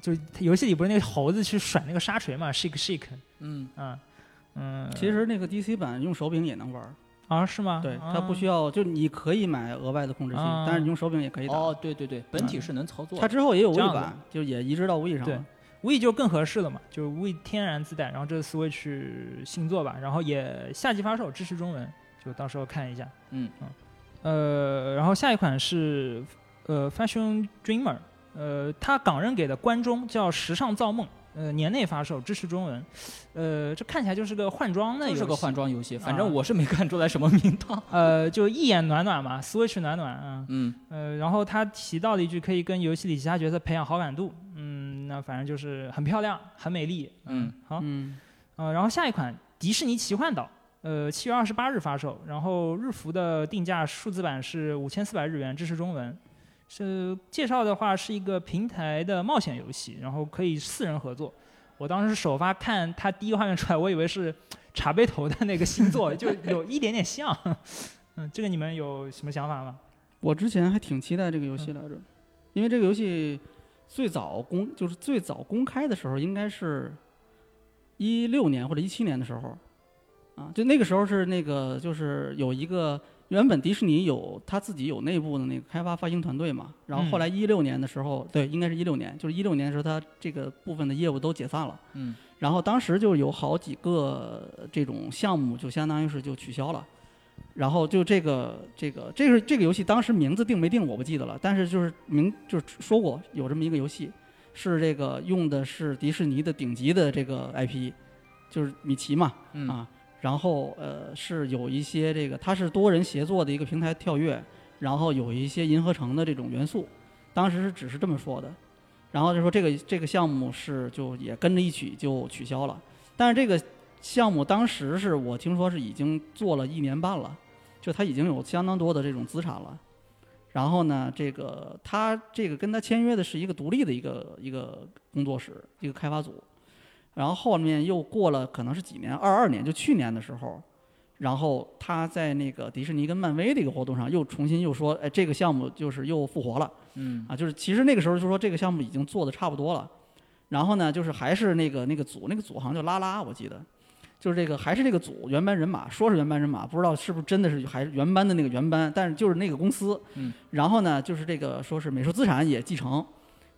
就是游戏里不是那个猴子去甩那个沙锤嘛，shake shake，嗯，啊，嗯，其实那个 DC 版用手柄也能玩，啊是吗？对，啊它不需要，就你可以买额外的控制器，啊但是你用手柄也可以打。哦，对对对，本体是能操作。它之后也有这 V 样子版，就也移植到 V 上对了。V 就更合适了嘛，就是 V 天然自带，然后这是 Switch 新作吧，然后也夏季发售，支持中文，就到时候看一下。嗯呃，然后下一款是呃 Fashion Dreamer，呃，他港人给的关中叫时尚造梦，呃，年内发售，支持中文。呃，这看起来就是个换装的游戏，就是个换装游戏，反啊正我是没看出来什么名堂。[laughs] 呃，就一眼暖暖嘛，Switch 暖暖啊。嗯，呃，然后他提到了一句可以跟游戏里其他角色培养好感度，嗯，那反正就是很漂亮，很美丽，嗯，好，嗯，呃，然后下一款迪士尼奇幻岛，呃，七月二十八日发售，然后日服的定价数字版是五千四百日元，支持中文。是介绍的话是一个平台的冒险游戏，然后可以四人合作。我当时首发看它第一个画面出来，我以为是茶杯头的那个星座，[laughs] 就有一点点像。[laughs] 嗯，这个你们有什么想法吗？我之前还挺期待这个游戏来着，因为这个游戏最早公就是最早公开的时候，应该是一六年或者一七年的时候，啊，就那个时候是那个就是有一个原本迪士尼有他自己有内部的那个开发发行团队嘛，然后后来一六年的时候，对，应该是一六年，就是一六年的时候，他这个部分的业务都解散了，嗯，然后当时就有好几个这种项目就相当于是就取消了。然后就这个这个这个这个游戏当时名字定没定我不记得了，但是就是名就是说过有这么一个游戏，是这个用的是迪士尼的顶级的这个 IP，就是米奇嘛，嗯。啊，然后呃是有一些这个它是多人协作的一个平台跳跃，然后有一些银河城的这种元素，当时是只是这么说的，然后就说这个这个项目是就也跟着一起就取消了，但是这个项目当时是我听说是已经做了一年半了。就他已经有相当多的这种资产了，然后呢，这个他这个跟他签约的是一个独立的一个一个工作室，一个开发组，然后后面又过了可能是几年，二二年就去年的时候，然后他在那个迪士尼跟漫威的一个活动上又重新又说，哎，这个项目就是又复活了，嗯啊，就是其实那个时候就说这个项目已经做的差不多了，然后呢，就是还是那个那个组，那个组好像叫拉拉，我记得。就是这个还是这个组原班人马，说是原班人马，不知道是不是真的是还是原班的那个原班，但是就是那个公司。嗯。然后呢，就是这个说是美术资产也继承，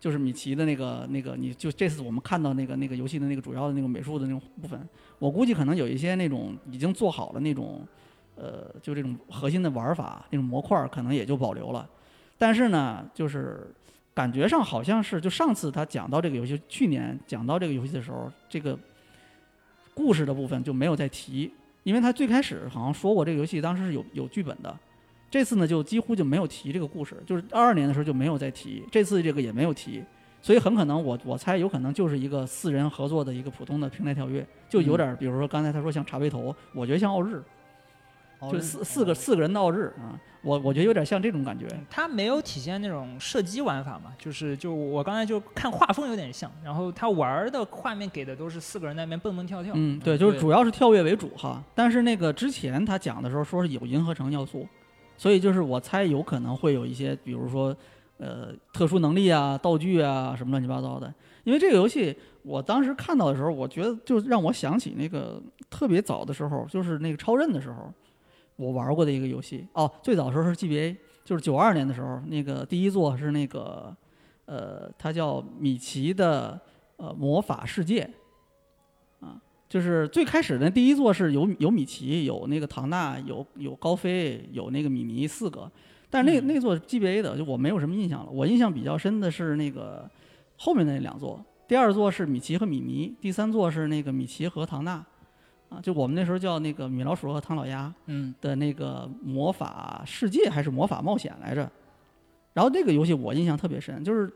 就是米奇的那个那个，你就这次我们看到那个那个游戏的那个主要的那个美术的那种部分，我估计可能有一些那种已经做好了那种，呃，就这种核心的玩法那种模块可能也就保留了，但是呢，就是感觉上好像是就上次他讲到这个游戏，去年讲到这个游戏的时候，这个。故事的部分就没有再提，因为他最开始好像说过这个游戏当时是有有剧本的，这次呢就几乎就没有提这个故事，就是二二年的时候就没有再提，这次这个也没有提，所以很可能我我猜有可能就是一个四人合作的一个普通的平台跳跃，就有点儿比如说刚才他说像茶杯头，我觉得像奥日，就四四个四个人的奥日啊，我我觉得有点像这种感觉。它没有体现那种射击玩法嘛，就是就我刚才就看画风有点像，然后他玩儿的画面给的都是四个人在那边蹦蹦跳跳。嗯，对，就是主要是跳跃为主哈。但是那个之前他讲的时候说是有银河城要素，所以就是我猜有可能会有一些，比如说呃特殊能力啊、道具啊什么乱七八糟的。因为这个游戏我当时看到的时候，我觉得就让我想起那个特别早的时候，就是那个超任的时候，我玩过的一个游戏。哦，最早的时候是 GBA，就是九二年的时候，那个第一座是那个呃，它叫米奇的呃魔法世界。就是最开始的第一座是有有米奇，有那个唐纳，有有高飞，有那个米妮四个，但是那、嗯那座 GBA 的就我没有什么印象了。我印象比较深的是那个后面那两座，第二座是米奇和米妮，第三座是那个米奇和唐纳，啊，就我们那时候叫那个米老鼠和唐老鸭嗯的那个魔法世界还是魔法冒险来着。然后那个游戏我印象特别深，就是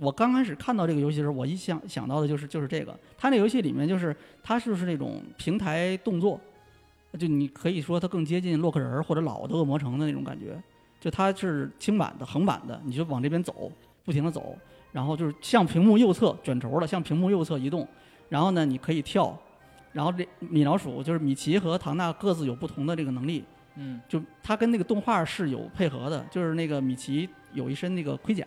我刚开始看到这个游戏的时候，我一想想到的就是就是这个。它那游戏里面就是它就是那种平台动作，就你可以说它更接近洛克人儿或者老的恶魔城的那种感觉。就它是轻版的、横版的，你就往这边走，不停的走，然后就是向屏幕右侧卷轴的，向屏幕右侧移动。然后呢，你可以跳，然后这米老鼠就是米奇和唐纳各自有不同的这个能力，嗯就它跟那个动画是有配合的，就是那个米奇有一身那个盔甲，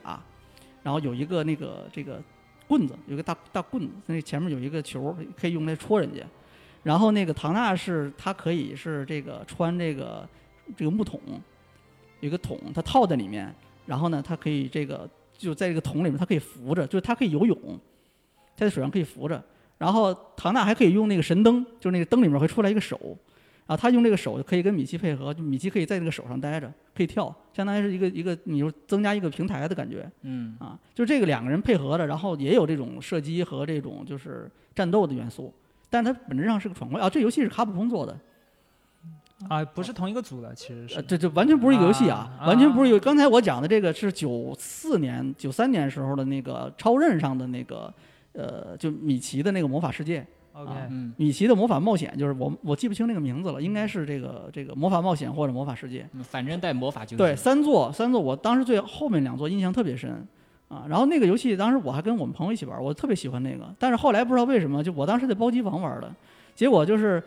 然后有一个那个这个棍子，有个大大棍子，那前面有一个球可以用来戳人家。然后那个唐纳是它可以是这个穿这个这个木桶，有个桶它套在里面，然后呢它可以这个就在这个桶里面它可以浮着，就是它可以游泳，在水上可以浮着。然后唐纳还可以用那个神灯，就是那个灯里面会出来一个手，然后他用这个手可以跟米奇配合，就米奇可以在那个手上待着，可以跳，相当于是一个一个你就增加一个平台的感觉嗯啊，就这个两个人配合着，然后也有这种射击和这种就是战斗的元素，但它本质上是个闯关啊。这游戏是卡普空做的，啊，不是同一个组的，其实呃，是。这这完全不是一个游戏啊，啊完全不是有。刚才我讲的这个是九四年、九三年时候的那个超任上的那个呃，就米奇的那个魔法世界。OK，啊嗯米奇的魔法冒险，就是我我记不清那个名字了，应该是这个这个魔法冒险或者魔法世界。嗯，反正带魔法就对，三座三座，我当时最后面两座印象特别深啊。然后那个游戏当时我还跟我们朋友一起玩，我特别喜欢那个。但是后来不知道为什么，就我当时在包机房玩的，结果就是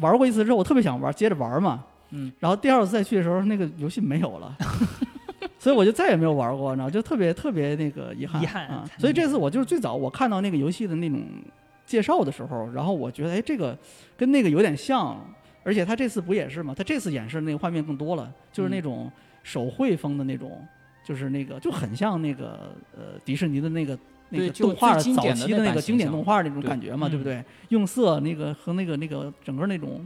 玩过一次之后，我特别想玩，接着玩嘛。嗯。然后第二次再去的时候，那个游戏没有了。[laughs] 所以我就再也没有玩过，你知道，就特别特别那个遗憾遗憾啊。所以这次我就是最早我看到那个游戏的那种介绍的时候，然后我觉得哎，这个跟那个有点像，而且他这次不也是吗？他这次演示那个画面更多了，就是那种手绘风的那种，就是那个就很像那个呃迪士尼的那个那个动画早期的那个经典动画那种感觉嘛，嗯对不对？用色那个和那个那个整个那种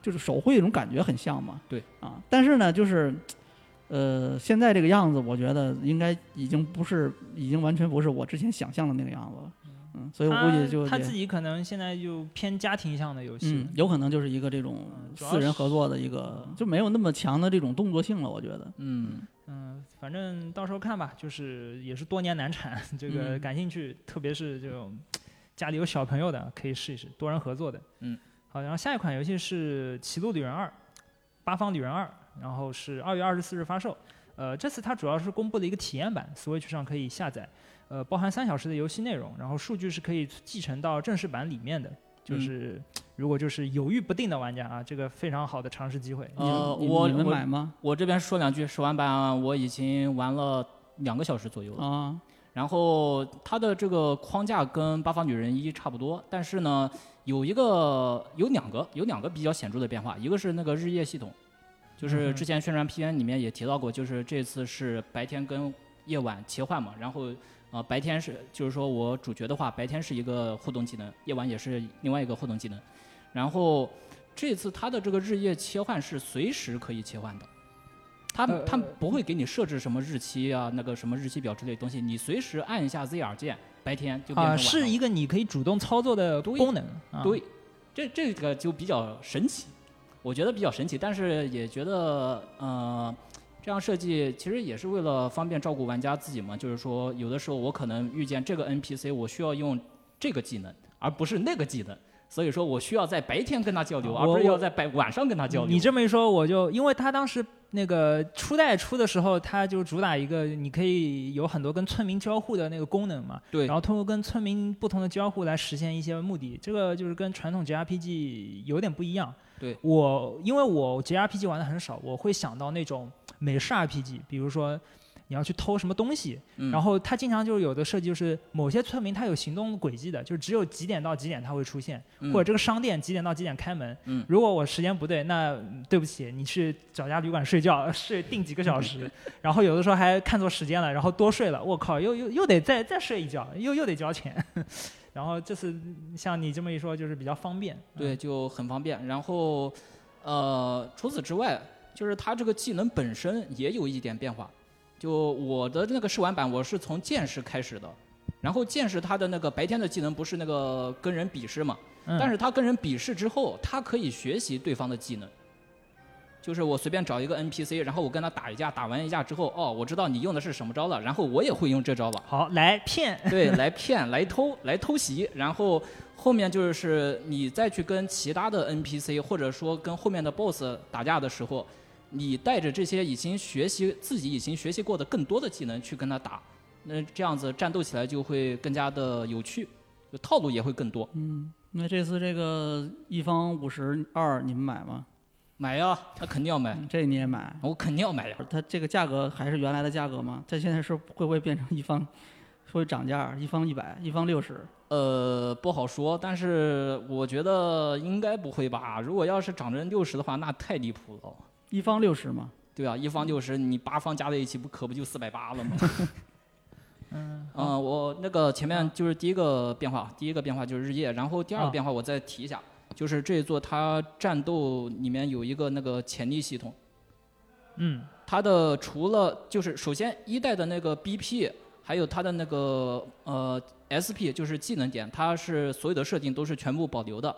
就是手绘那种感觉很像嘛。对啊，但是呢，就是呃现在这个样子，我觉得应该已经不是，已经完全不是我之前想象的那个样子了。嗯，所以我估计就他他自己可能现在就偏家庭向的游戏嗯，，有可能就是一个这种四人合作的一个，就没有那么强的这种动作性了。我觉得，嗯嗯，反正到时候看吧，就是也是多年难产，[laughs] 这个嗯感兴趣，特别是这种家里有小朋友的，可以试一试多人合作的。嗯，好，然后下一款游戏是《歧路旅人二》，八方旅人二，然后是二月二十四日发售。呃，这次它主要是公布了一个体验版，Switch 上可以下载，呃，包含三小时的游戏内容，然后数据是可以继承到正式版里面的。就是如果就是犹豫不定的玩家啊，这个非常好的尝试机会。你你呃我你们买吗？我这边说两句，试玩版我已经玩了两个小时左右了。啊，然后它的这个框架跟《八方女人一》差不多，但是呢，有一个有两个有两个比较显著的变化，一个是那个日夜系统，就是之前宣传片里面也提到过，就是这次是白天跟夜晚切换嘛，然后呃白天是就是说我主角的话，白天是一个互动技能，夜晚也是另外一个互动技能，然后这次它的这个日夜切换是随时可以切换的。它呃它不会给你设置什么日期啊，那个什么日期表之类的东西，你随时按一下 ZR 键，白天就变成了是一个你可以主动操作的对功能。啊、对，这这个就比较神奇，我觉得比较神奇，但是也觉得呃，这样设计其实也是为了方便照顾玩家自己嘛，就是说有的时候我可能遇见这个 NPC，我需要用这个技能，而不是那个技能。所以说我需要在白天跟他交流，啊而不是要在白晚上跟他交流。你这么一说，我就因为他当时那个初代出的时候，他就主打一个你可以有很多跟村民交互的那个功能嘛，对然后通过跟村民不同的交互来实现一些目的，这个就是跟传统 JRPG 有点不一样。对我，因为我 JRPG 玩的很少，我会想到那种美式 RPG，比如说。你要去偷什么东西，嗯然后它经常就是有的设计就是某些村民他有行动轨迹的，就是只有几点到几点他会出现，嗯或者这个商店几点到几点开门。嗯如果我时间不对，那嗯对不起，你去找家旅馆睡觉，睡定几个小时，[laughs] 然后有的时候还看错时间了，然后多睡了，我靠，又又又得再再睡一觉，又又得交钱。然后这次像你这么一说，就是比较方便。对，就很方便。然后，呃，除此之外，就是它这个技能本身也有一点变化。就我的那个试玩版，我是从剑士开始的，然后剑士他的那个白天的技能不是那个跟人比试嘛，嗯，但是他跟人比试之后，他可以学习对方的技能。就是我随便找一个 NPC，然后我跟他打一架，打完一架之后，哦，我知道你用的是什么招了，然后我也会用这招了。好来骗。对，来 [laughs] 骗、来偷、来偷袭，然后后面就是你再去跟其他的 NPC 或者说跟后面的 BOSS 打架的时候，你带着这些已经学习自己已经学习过的更多的技能去跟他打，那这样子战斗起来就会更加的有趣，就套路也会更多。嗯，那这次这个一方五十二你们买吗？买呀，他肯定要买，嗯这你也买？我肯定要买呀。它这个价格还是原来的价格吗？它现在是会不会变成一方 [laughs] 会涨价？一方一百，一方六十？呃，不好说，但是我觉得应该不会吧。如果要是涨成六十的话，那太离谱了。一方六十吗？对啊，一方六十，你八方加在一起，不可不就四百八了吗？嗯 [laughs] 嗯，我那个前面就是第一个变化，第一个变化就是日夜，然后第二个啊变化我再提一下，就是这一座它战斗里面有一个那个潜力系统，嗯它的除了就是首先一代的那个 BP，还有它的那个呃 SP，就是技能点，它是所有的设定都是全部保留的。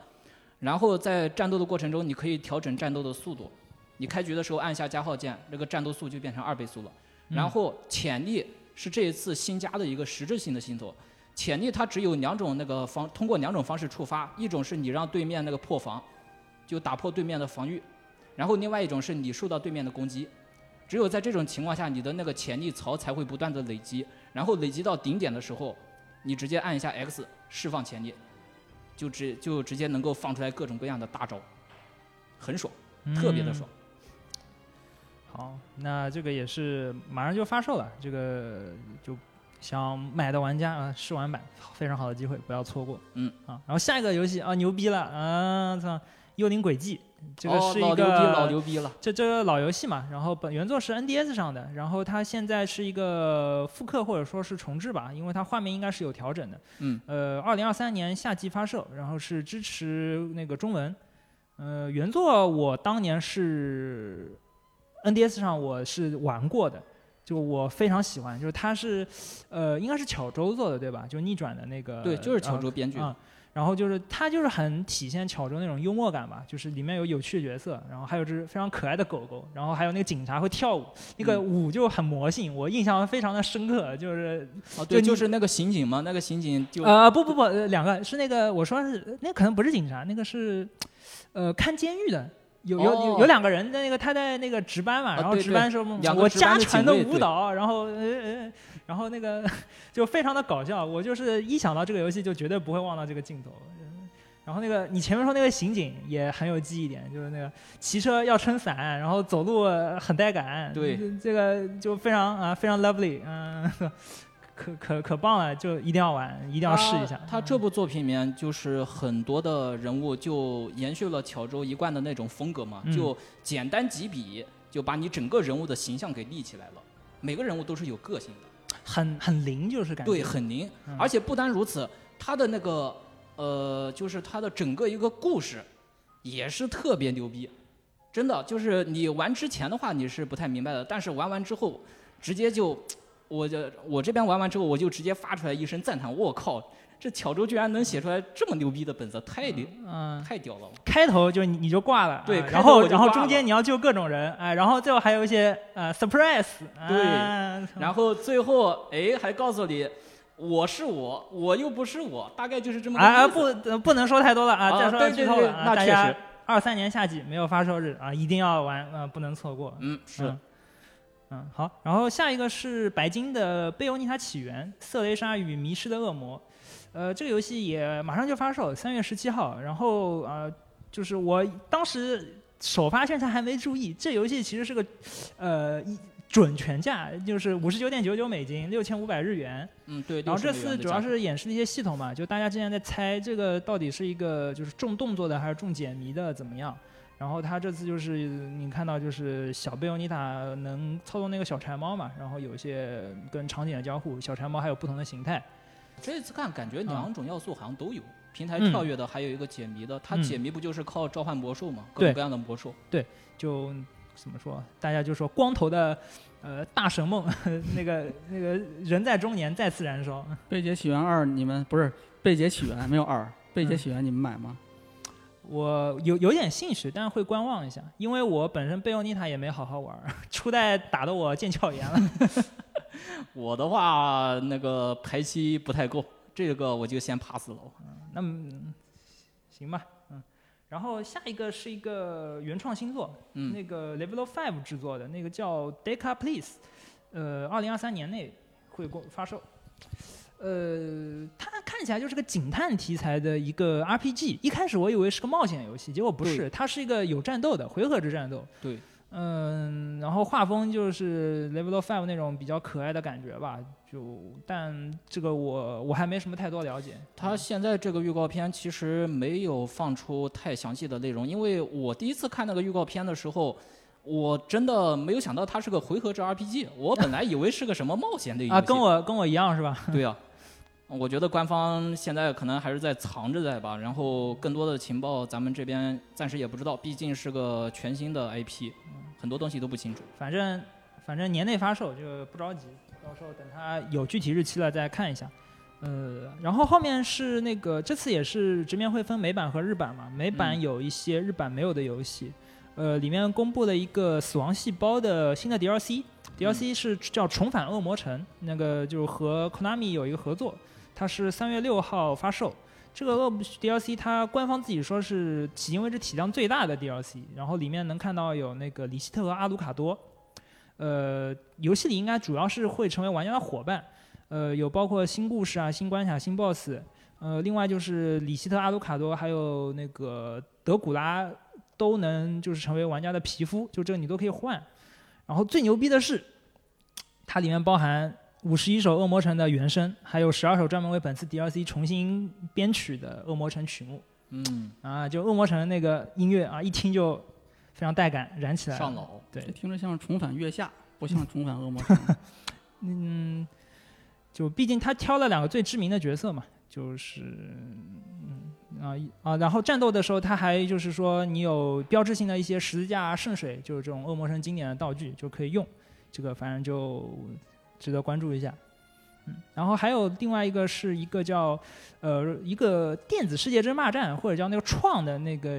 然后在战斗的过程中，你可以调整战斗的速度。你开局的时候按下加号键，那个战斗速就变成二倍速了。然后潜力是这一次新加的一个实质性的系统。潜力它只有两种那个方，通过两种方式触发，一种是你让对面那个破防，就打破对面的防御，然后另外一种是你受到对面的攻击。只有在这种情况下，你的那个潜力槽才会不断的累积，然后累积到顶点的时候，你直接按一下 X 释放潜力，就直就直接能够放出来各种各样的大招，很爽，特别的爽。好，那这个也是马上就发售了，这个就想买的玩家啊，试玩版非常好的机会，不要错过。嗯啊，然后下一个游戏啊，牛逼了啊！操，《幽灵轨迹》这个哦是一老牛逼，老牛逼了。这这个老游戏嘛，然后本原作是 NDS 上的，然后它现在是一个复刻或者说是重置吧，因为它画面应该是有调整的。嗯，呃，二零二三年夏季发售，然后是支持那个中文。呃，原作我当年是 NDS 上我是玩过的，就我非常喜欢，就是它是呃应该是巧周做的对吧？就逆转的那个对，就是巧呃周编剧。啊、然后就是他就是很体现巧周那种幽默感吧，就是里面有有趣的角色，然后还有只非常可爱的狗狗，然后还有那个警察会跳舞，那个嗯舞就很魔性，我印象非常的深刻，就是哦，对，就是那个刑警嘛，那个刑警就呃不不不，呃两个是那个我说是那可能不是警察，那个是呃看监狱的。有有有两个人在那个他在那个值班嘛，然后值班的时候我家传的舞蹈，然后呃呃，然后那个就非常的搞笑，我就是一想到这个游戏就绝对不会忘到这个镜头。然后那个你前面说那个刑警也很有记忆点，就是那个骑车要撑伞，然后走路很带感，对。这，这个就非常啊非常 lovely，嗯，可可可棒了，就一定要玩，一定要试一下。他这部作品里面就是很多的人物就延续了巧周一贯的那种风格嘛，嗯就简单几笔就把你整个人物的形象给立起来了。每个人物都是有个性的，很很灵，就是感觉对，很灵。嗯而且不单如此，他的那个呃，就是他的整个一个故事也是特别牛逼。真的，就是你玩之前的话你是不太明白的，但是玩完之后，直接就，我就我这边玩完之后，我就直接发出来一声赞叹，我靠，这巧周居然能写出来这么牛逼的本子，太牛，嗯，太屌了。开头就你你就挂了，对啊然后然后中间你要救各种人，哎，然后最后还有一些呃 surprise，对啊然后最后哎还告诉你，我是我，我又不是我，大概就是这么个啊不呃不能说太多了啊，啊再说剧透了啊，那确大家实二三年夏季没有发售日啊，一定要玩，呃，不能错过。嗯是嗯嗯，好，然后下一个是白金的《贝欧尼塔起源：色雷莎与迷失的恶魔》，呃，这个游戏也马上就发售，三月十七号。然后呃，就是我当时首发宣传还没注意，这游戏其实是个呃一准全价，就是五十九点九九美金，六千五百日元。嗯对。然后这60美元次主要是演示了一些系统嘛，就大家之前在猜这个到底是一个就是重动作的还是重解谜的怎么样。然后他这次就是你看到就是小贝欧尼塔能操纵那个小柴猫嘛，然后有一些跟场景的交互，小柴猫还有不同的形态。这次看感觉两种要素好像都有，平台嗯跳跃的还有一个解谜的，它嗯解谜不就是靠召唤魔兽吗？各种各样的魔兽。就怎么说，大家就说光头的呃大神梦，[laughs] 那个那个人在中年再次燃烧。[laughs] 贝姐起源二，你们不是贝姐起源没有二，贝姐嗯起源你们买吗？我有有点兴趣，但是会观望一下，因为我本身贝欧妮塔也没好好玩，[laughs] 初代打得我腱鞘炎了。[laughs] 我的话那个排期不太够，这个我就先 pass 了。那么嗯行吧，嗯。然后下一个是一个原创新作，嗯那个 Level Five 制作的那个叫 Deca Please，呃，二零二三年内会过发售。呃，它看起来就是个警探题材的一个 RPG。一开始我以为是个冒险游戏，结果不是，它是一个有战斗的回合制战斗。对，嗯，然后画风就是 Level Five 那种比较可爱的感觉吧，就但这个我我还没什么太多了解。它现在这个预告片其实没有放出太详细的内容，因为我第一次看那个预告片的时候，我真的没有想到它是个回合制 RPG，我本来以为是个什么冒险的游戏。啊，跟我跟我一样是吧？对呀、我觉得官方现在可能还是在藏着在吧，然后更多的情报咱们这边暂时也不知道，毕竟是个全新的 IP，很多东西都不清楚。反正反正年内发售就不着急，到时候等它有具体日期了再看一下。呃，然后后面是那个这次也是直面会分美版和日版嘛，美版嗯有一些日版没有的游戏，呃，里面公布了一个死亡细胞的新的 DLC。DLC 是叫《重返恶魔城》，那个就和 Konami 有一个合作，它是三月六号发售。这个恶 DLC 它官方自己说是迄今为止体量最大的 DLC，然后里面能看到有那个里希特和阿卢卡多，呃，游戏里应该主要是会成为玩家的伙伴，呃，有包括新故事啊、新关卡、新 BOSS，呃，另外就是里希特、阿卢卡多还有那个德古拉都能就是成为玩家的皮肤，就这个你都可以换。然后最牛逼的是，它里面包含五十一首恶魔城的原声，还有十二首专门为本次 DLC 重新编曲的恶魔城曲目嗯，啊，就恶魔城那个音乐啊，一听就非常带感，燃起来了。上脑。对，听着像重返月下，[laughs] 不像重返恶魔城。嗯，就毕竟他挑了两个最知名的角色嘛，就是嗯啊一啊，然后战斗的时候他还就是说你有标志性的一些十字架啊、圣水，就是这种恶魔城经典的道具就可以用，这个反正就值得关注一下。嗯，然后还有另外一个是一个叫呃一个电子世界争霸战，或者叫那个创的那个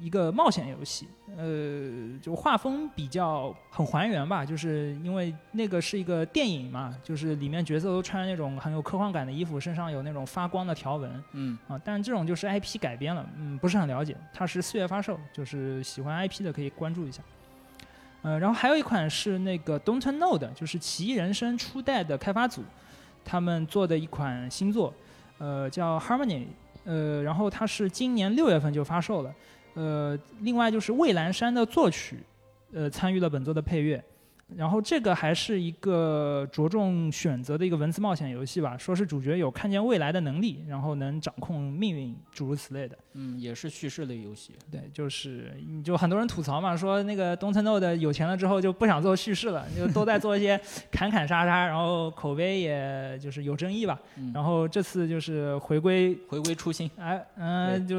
一个冒险游戏，呃，就画风比较很还原吧，就是因为那个是一个电影嘛，就是里面角色都穿那种很有科幻感的衣服，身上有那种发光的条纹嗯，啊，但这种就是 IP 改编了，嗯，不是很了解。它是四月发售，就是喜欢 IP 的可以关注一下。呃，然后还有一款是那个 Don't Know 的，就是《奇异人生》初代的开发组，他们做的一款新作，呃，叫 Harmony，呃，然后它是今年六月份就发售了，呃，另外就是蔚蓝山的作曲，呃，参与了本作的配乐，然后这个还是一个着重选择的一个文字冒险游戏吧，说是主角有看见未来的能力，然后能掌控命运，诸如此类的。嗯，也是叙事类游戏。对，就是就很多人吐槽嘛，说那个东城 No 的有钱了之后就不想做叙事了，就都在做一些砍砍杀杀，然后口碑也就是有争议吧。嗯，然后这次就是回归，回归初心。哎，嗯、就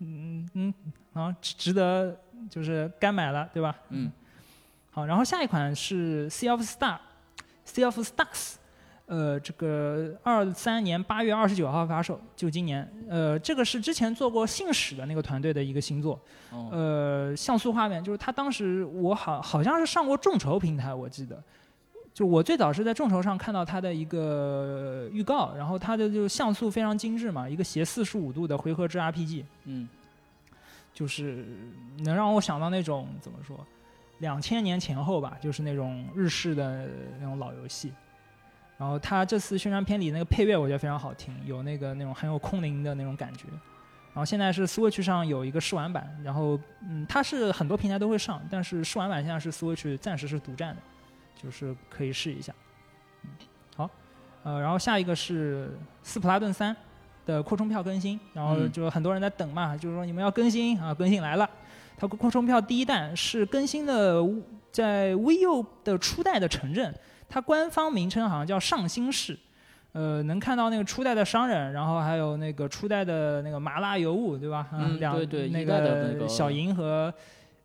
嗯嗯，啊，值值得就是该买了，对吧？嗯，好，然后下一款是 Sea of Star，Sea of Stars，呃，这个二三年八月二十九号发售，就今年。呃，这个是之前做过《信使》的那个团队的一个新作。哦，呃，像素画面，就是他当时我好好像是上过众筹平台，我记得。就我最早是在众筹上看到它的一个预告，然后它的就像素非常精致嘛，一个斜四十五度的回合制 RPG，嗯，就是能让我想到那种怎么说，两千年前后吧，就是那种日式的那种老游戏。然后它这次宣传片里那个配乐我觉得非常好听，有那个那种很有空灵的那种感觉。然后现在是 Switch 上有一个试玩版，然后嗯，它是很多平台都会上，但是试玩版现在是 Switch 暂时是独占的。就是可以试一下，嗯，好，呃，然后下一个是《斯普拉顿三》的扩充票更新，然后就很多人在等嘛，就是说你们要更新啊，更新来了。它扩充票第一弹是更新的在 VU 的初代的城镇，它官方名称好像叫上新市，呃，能看到那个初代的商人，然后还有那个初代的那个麻辣尤物，对吧？嗯，对对，那个小银和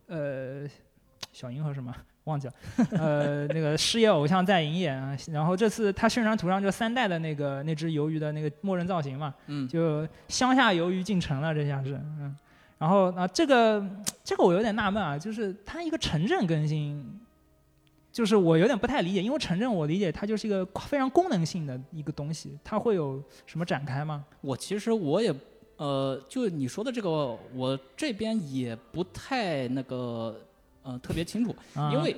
呃小银和什么？忘记了，[laughs] 呃，那个事业偶像在营业啊，然后这次他宣传图上就三代的那个那只鱿鱼的那个默认造型嘛，嗯，就乡下鱿鱼进城了，这下是，嗯，然后啊，这个 [tsk] 这个我有点纳闷啊，就是它一个城镇更新，就是我有点不太理解，因为城镇我理解它就是一个非常功能性的一个东西，它会有什么展开吗？我其实我也，呃，就你说的这个，我这边也不太那个。呃，特别清楚，因为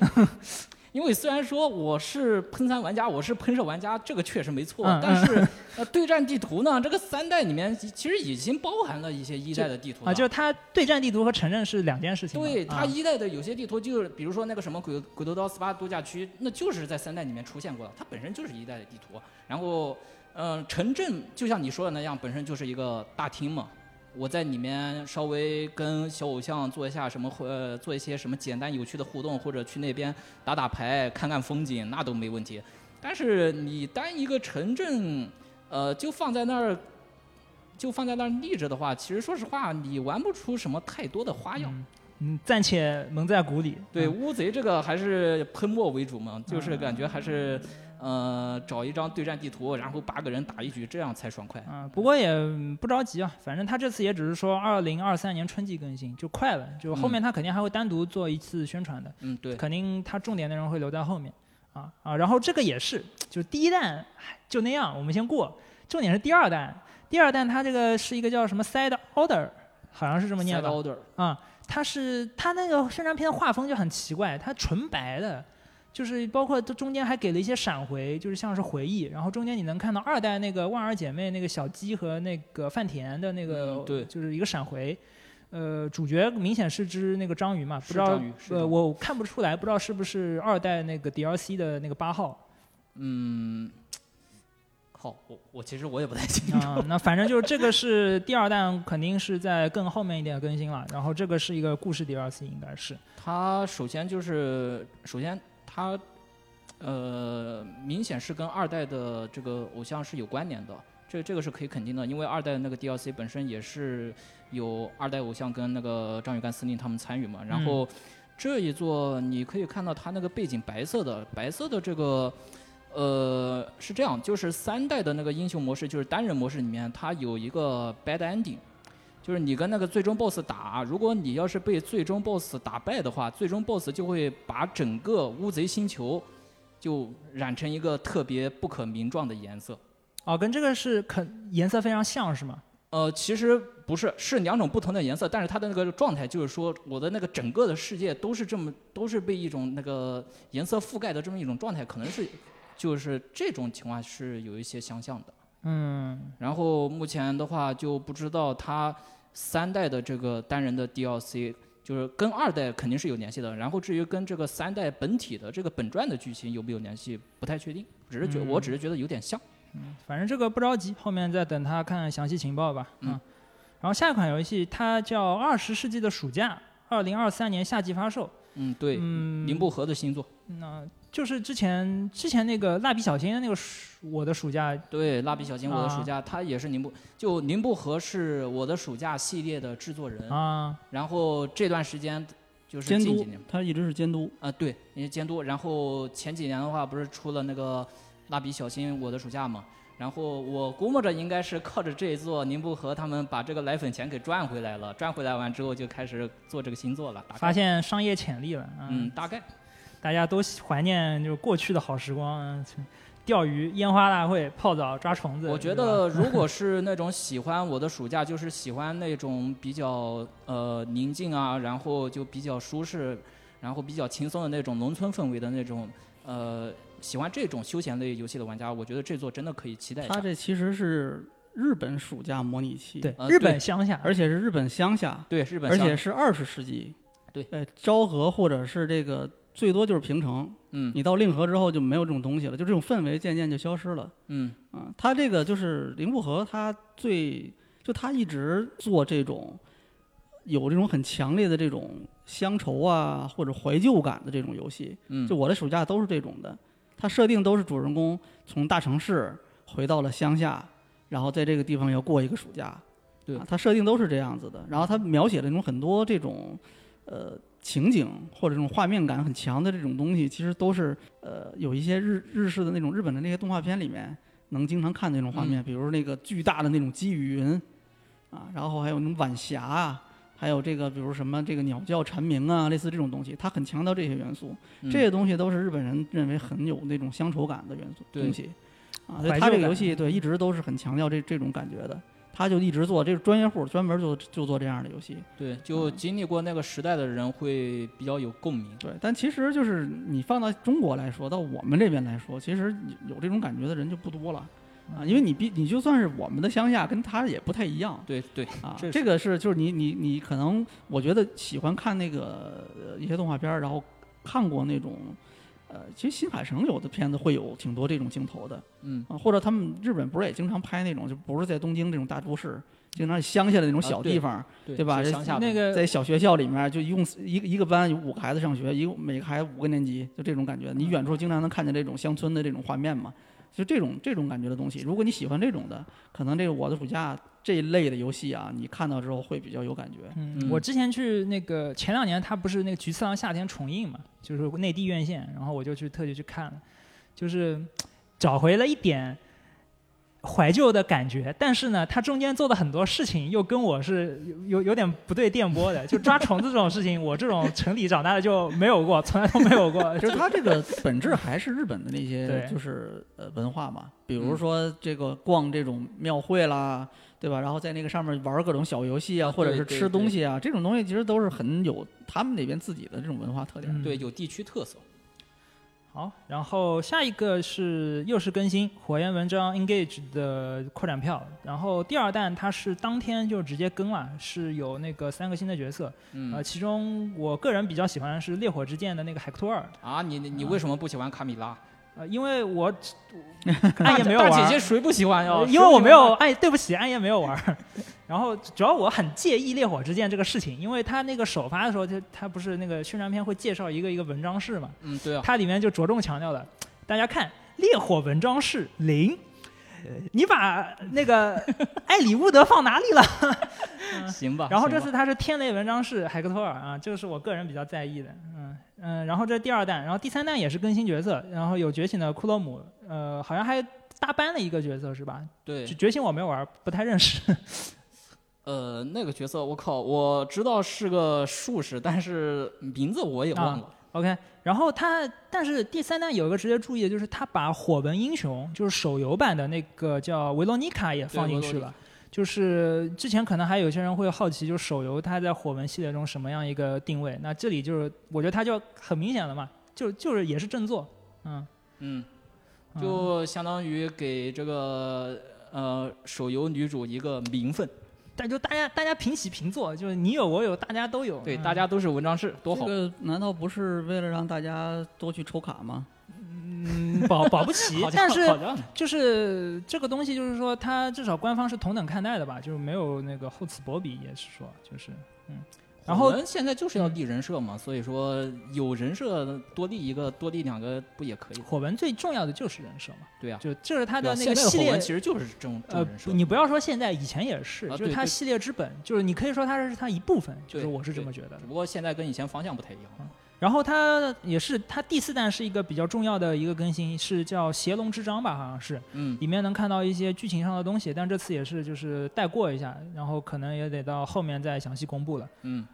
因为虽然说我是喷三玩家，我是喷射玩家，这个确实没错。但是呃，对战地图呢，这个三代里面其实已经包含了一些一代的地图啊，就是它对战地图和城镇是两件事情。对，它一代的有些地图就是，比如说那个什么鬼鬼头刀 SPA 度假区，那就是在三代里面出现过的，它本身就是一代的地图。然后，嗯，城镇就像你说的那样，本身就是一个大厅嘛。我在里面稍微跟小偶像做一下什么，呃，做一些什么简单有趣的互动，或者去那边打打牌、看看风景，那都没问题。但是你单一个城镇，呃，就放在那儿，就放在那儿立着的话，其实说实话，你玩不出什么太多的花样。嗯，暂且蒙在鼓里。对，乌贼这个还是喷墨为主嘛，就是感觉还是。呃，找一张对战地图，然后八个人打一局，这样才爽快。啊，不过也不着急啊，反正他这次也只是说二零二三年春季更新，就快了，就后面他肯定还会单独做一次宣传的。嗯，对，肯定他重点内容会留在后面。啊啊，然后这个也是，就第一弹就那样，我们先过。重点是第二弹，第二弹它这个是一个叫什么 Side Order，好像是这么念的。Side Order。啊，它是它那个宣传片的画风就很奇怪，它纯白的。就是包括这中间还给了一些闪回，就是像是回忆。然后中间你能看到二代那个万儿姐妹那个小鸡和那个范田的那个，对，就是一个闪回。呃，主角明显是只那个章鱼嘛，不知道呃，我看不出来，不知道是不是二代那个 DLC 的那个八号。嗯，好，我我其实我也不太清楚。啊，那反正就是这个是第二弹，肯定是在更后面一点更新了。然后这个是一个故事 DLC，应该是。它首先就是首先。它，呃，明显是跟二代的这个偶像是有关联的，这这个是可以肯定的，因为二代的那个 DLC 本身也是有二代偶像跟那个张雨干司令他们参与嘛。然后这一座你可以看到它那个背景白色的，白色的这个，呃，是这样，就是三代的那个英雄模式，就是单人模式里面它有一个 bad ending。就是你跟那个最终 BOSS 打，如果你要是被最终 BOSS 打败的话，最终 BOSS 就会把整个乌贼星球就染成一个特别不可名状的颜色。哦，跟这个是肯颜色非常像是吗？呃，其实不是，是两种不同的颜色，但是它的那个状态就是说，我的那个整个的世界都是这么，都是被一种那个颜色覆盖的这么一种状态，可能是就是这种情况是有一些相像的。嗯，然后目前的话就不知道它三代的这个单人的 DLC，就是跟二代肯定是有联系的。然后至于跟这个三代本体的这个本传的剧情有没有联系，不太确定。只是觉，我只是觉得有点像。嗯，反正这个不着急，后面再等他看详细情报吧。嗯。然后下一款游戏它叫《二十世纪的暑假》，二零二三年夏季发售。嗯，对。嗯。宁布河的新作。那。就是之前之前那个蜡笔小新的那个暑我的暑假，对蜡笔小新我的暑假，他也是宁波，就宁波和是我的暑假系列的制作人啊。然后这段时间就是监督，他一直是监督啊，对，因为监督。然后前几年的话，不是出了那个蜡笔小新我的暑假嘛。然后我估摸着应该是靠着这一座宁波和他们把这个奶粉钱给赚回来了，赚回来完之后就开始做这个新作了。大概发现商业潜力了。嗯，大概大家都怀念就是过去的好时光，嗯钓鱼、烟花大会、泡澡、抓虫子。我觉得 [laughs] 如果是那种喜欢我的暑假，就是喜欢那种比较呃宁静啊，然后就比较舒适，然后比较轻松的那种农村氛围的那种呃喜欢这种休闲类游戏的玩家，我觉得这座真的可以期待一下。它这其实是日本暑假模拟器，对日本乡下，而且是日本乡下，对日本而且是二十世纪。对，呃，昭和或者是这个最多就是平城，嗯你到令和之后就没有这种东西了，就这种氛围渐渐就消失了。嗯啊，他这个就是林布和，他最就他一直做这种有这种很强烈的这种乡愁啊或者怀旧感的这种游戏。嗯就我的暑假都是这种的，他设定都是主人公从大城市回到了乡下，然后在这个地方要过一个暑假。对啊，它设定都是这样子的。然后他描写了那种很多这种呃情景或者这种画面感很强的这种东西，其实都是呃有一些日日式的那种日本的那些动画片里面能经常看的那种画面，比如那个巨大的那种积雨云啊，然后还有那种晚霞啊。还有这个，比如什么这个鸟叫蝉鸣啊，类似这种东西，它很强调这些元素。嗯。这些东西都是日本人认为很有那种乡愁感的元素东西，啊，所以他这个游戏对一直都是很强调这这种感觉的，他就一直做这是专业户，专门就就做这样的游戏，对，就经历过那个时代的人会比较有共鸣。对，但其实就是你放到中国来说，到我们这边来说，其实有这种感觉的人就不多了。啊，因为你比你就算是我们的乡下，跟他也不太一样对对，啊。这这个是就是你你你可能我觉得喜欢看那个呃一些动画片，然后看过那种呃，其实新海诚有的片子会有挺多这种镜头的。嗯啊，或者他们日本不是也经常拍那种，就不是在东京这种大都市，经常乡下的那种小地方，对对吧乡下的那个在小学校里面就一共一个一个班有五个孩子上学，一个每个孩子五个年级，就这种感觉。你远处经常能看见这种乡村的这种画面嘛，就这种这种感觉的东西。如果你喜欢这种的，可能这个我的暑假这一类的游戏啊，你看到之后会比较有感觉。嗯，嗯我之前去那个前两年，它不是那个《菊次郎夏天》重映嘛，就是内地院线，然后我就去特地去看了，就是找回了一点怀旧的感觉，但是呢，他中间做的很多事情又跟我是有有有点不对电波的，就抓虫子这种事情，我这种城里长大的就没有过，从来都没有过。[laughs] 就是它这个本质还是日本的那些对就是呃文化嘛，比如嗯说这个逛这种庙会啦，对吧？然后在那个上面玩各种小游戏啊，啊或者是吃东西啊，这种东西其实都是很有他们那边自己的这种文化特点。嗯对，有地区特色。好，然后下一个是又是更新火焰文章 Engage 的扩展票，然后第二弹它是当天就直接更了，是有那个三个新的角色，嗯。呃，其中我个人比较喜欢的是烈火之剑的那个海克托尔，啊，你你你为什么不喜欢卡米拉？呃，因为我 [laughs] 暗夜没有大玩姐姐谁不喜欢呀呃？因为我没有暗，对不起，暗夜没有玩。[laughs] 然后主要我很介意烈火之剑这个事情，因为它那个首发的时候，它它不是那个宣传片会介绍一个一个文章式嘛，嗯，对啊，它里面就着重强调了，大家看烈火文章式零，呃你把那个艾里乌德放哪里了？行吧。然后这次他是天雷文章式海克托尔啊，这个是我个人比较在意的，嗯嗯，然后这是第二弹，然后第三弹也是更新角色，然后有觉醒的库洛姆，呃，好像还搭班了一个角色是吧？对觉觉醒我没玩，不太认识。[laughs] 呃那个角色，我靠，我知道是个术士，但是名字我也忘了。OK，然后它，但是第三弹有一个值得注意的，就是它把火纹英雄，就是手游版的那个叫维罗妮卡也放进去了。就是之前可能还有些人会好奇，就是手游它在火纹系列中什么样一个定位？那这里就是我觉得它就很明显了嘛，就就是也是正作，嗯，嗯，嗯就相当于给这个呃手游女主一个名分。但就大家大家平起平坐，就是你有我有，大家都有，对，嗯大家都是文章室，多好。这个难道不是为了让大家多去抽卡吗？嗯保保不齐 [laughs] 但是就是这个东西，就是说它至少官方是同等看待的吧，就是没有那个厚此薄彼，也是说就是嗯，然后我们现在就是要立人设嘛，所以说有人设多立一个，多立两个不也可以？火纹最重要的就是人设嘛，对啊，就这是它的那个系列。其实就是这种这呃。你不要说现在，以前也是，啊就是它系列之本，就是你可以说它是它一部分，就是我是这么觉得只。不过现在跟以前方向不太一样。然后它也是它第四弹是一个比较重要的一个更新，是叫《邪龙之章》吧，好像是，嗯里面能看到一些剧情上的东西，但这次也是就是带过一下，然后可能也得到后面再详细公布了。嗯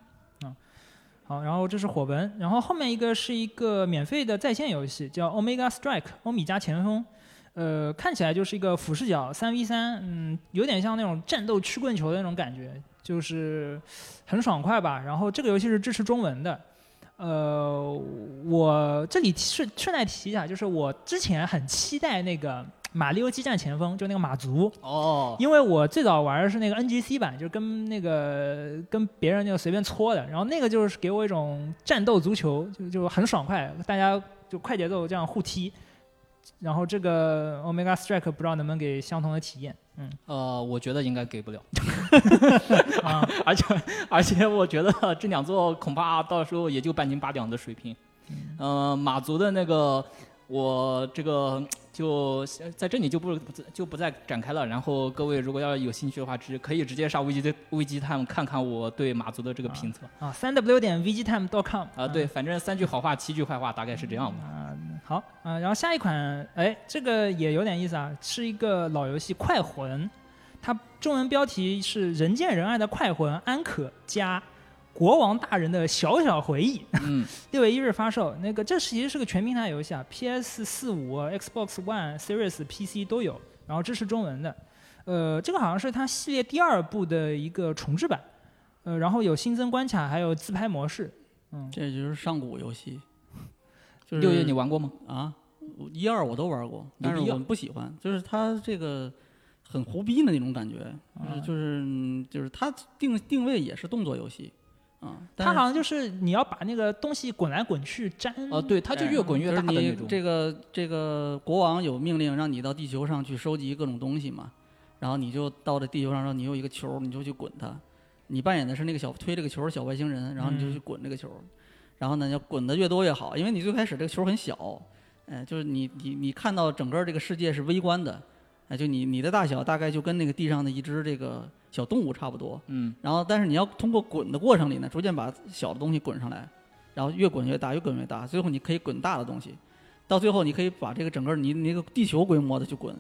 好，然后这是火纹，然后后面一个是一个免费的在线游戏，叫 Omega Strike 欧米伽前锋，呃，看起来就是一个俯视角三 v 三，嗯，有点像那种战斗曲棍球的那种感觉，就是很爽快吧。然后这个游戏是支持中文的，呃，我这里顺顺带提一下，就是我之前很期待那个《马里奥激战前锋》，就那个马族，哦，因为我最早玩的是那个 NGC 版，就是跟那个跟别人那个随便搓的，然后那个就是给我一种战斗足球，就就很爽快，大家就快节奏这样互踢。然后这个 Omega Strike 不知道能不能给相同的体验，嗯。呃，我觉得应该给不了，[laughs] 啊，而且而且我觉得这两座恐怕到时候也就半斤八两的水平。呃，马族的那个，我这个就在这里就不就不再展开了。然后各位如果要有兴趣的话，直可以直接上 VG 的危机 time 看看我对马族的这个评测。啊，三 w 点 vgtime.com 啊，对，反正三句好话七句坏话，大概是这样的。啊，好啊，然后下一款，哎，这个也有点意思啊，是一个老游戏《快魂》，它中文标题是“人见人爱的快魂安可加国王大人的小小回忆”，嗯，[laughs] 六月一日发售。那个这其实是个全平台游戏啊，PS 四五、Xbox One、Series、PC 都有，然后支持中文的。呃，这个好像是它系列第二部的一个重置版，呃，然后有新增关卡，还有自拍模式。嗯，这就是上古游戏。[laughs] 就是六月你玩过吗？啊，一二我都玩过，但是我不喜欢，就是它这个很胡逼的那种感觉，啊就是就是嗯就是它定定位也是动作游戏，它好像就是你要把那个东西滚来滚去粘。哦，对，它就越滚越大的那种。这个这个国王有命令让你到地球上去收集各种东西嘛，然后你就到这地球上，让你有一个球，你就去滚它。你扮演的是那个小推这个球的小外星人，然后你就去滚这个球，然后呢要滚的越多越好，因为你最开始这个球很小，哎，就是你你你看到整个这个世界是微观的，哎，就你你的大小大概就跟那个地上的一只这个小动物差不多，嗯，然后但是你要通过滚的过程里呢，逐渐把小的东西滚上来，然后越滚越大，越滚越大，最后你可以滚大的东西，到最后你可以把这个整个你你那个地球规模的去滚，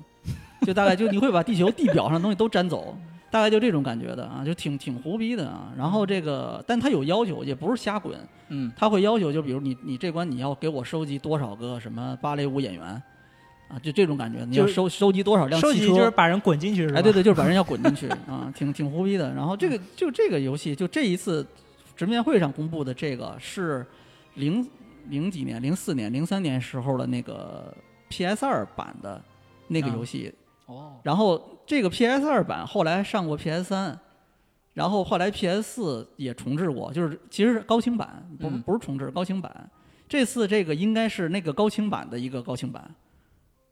就大概就你会把地球地表上的东西都粘走，[laughs] 大概就这种感觉的啊，就挺挺胡逼的啊。然后这个，但它有要求，也不是瞎滚，嗯，它会要求，就比如你你这关你要给我收集多少个什么芭蕾舞演员，啊，就这种感觉，你要收收集多少辆收汽车，集就是把人滚进去是吧？哎，对对，就是把人要滚进去啊，挺挺胡逼的。然后这个就这个游戏，就这一次直面会上公布的这个是零零几年、零四年、零三年时候的那个 PS 二版的那个啊游戏。哦，然后这个 PS 二版后来上过 PS 三，然后后来 PS 四也重置过，就是其实是高清版，不嗯不是重置，高清版。这次这个应该是那个高清版的一个高清版，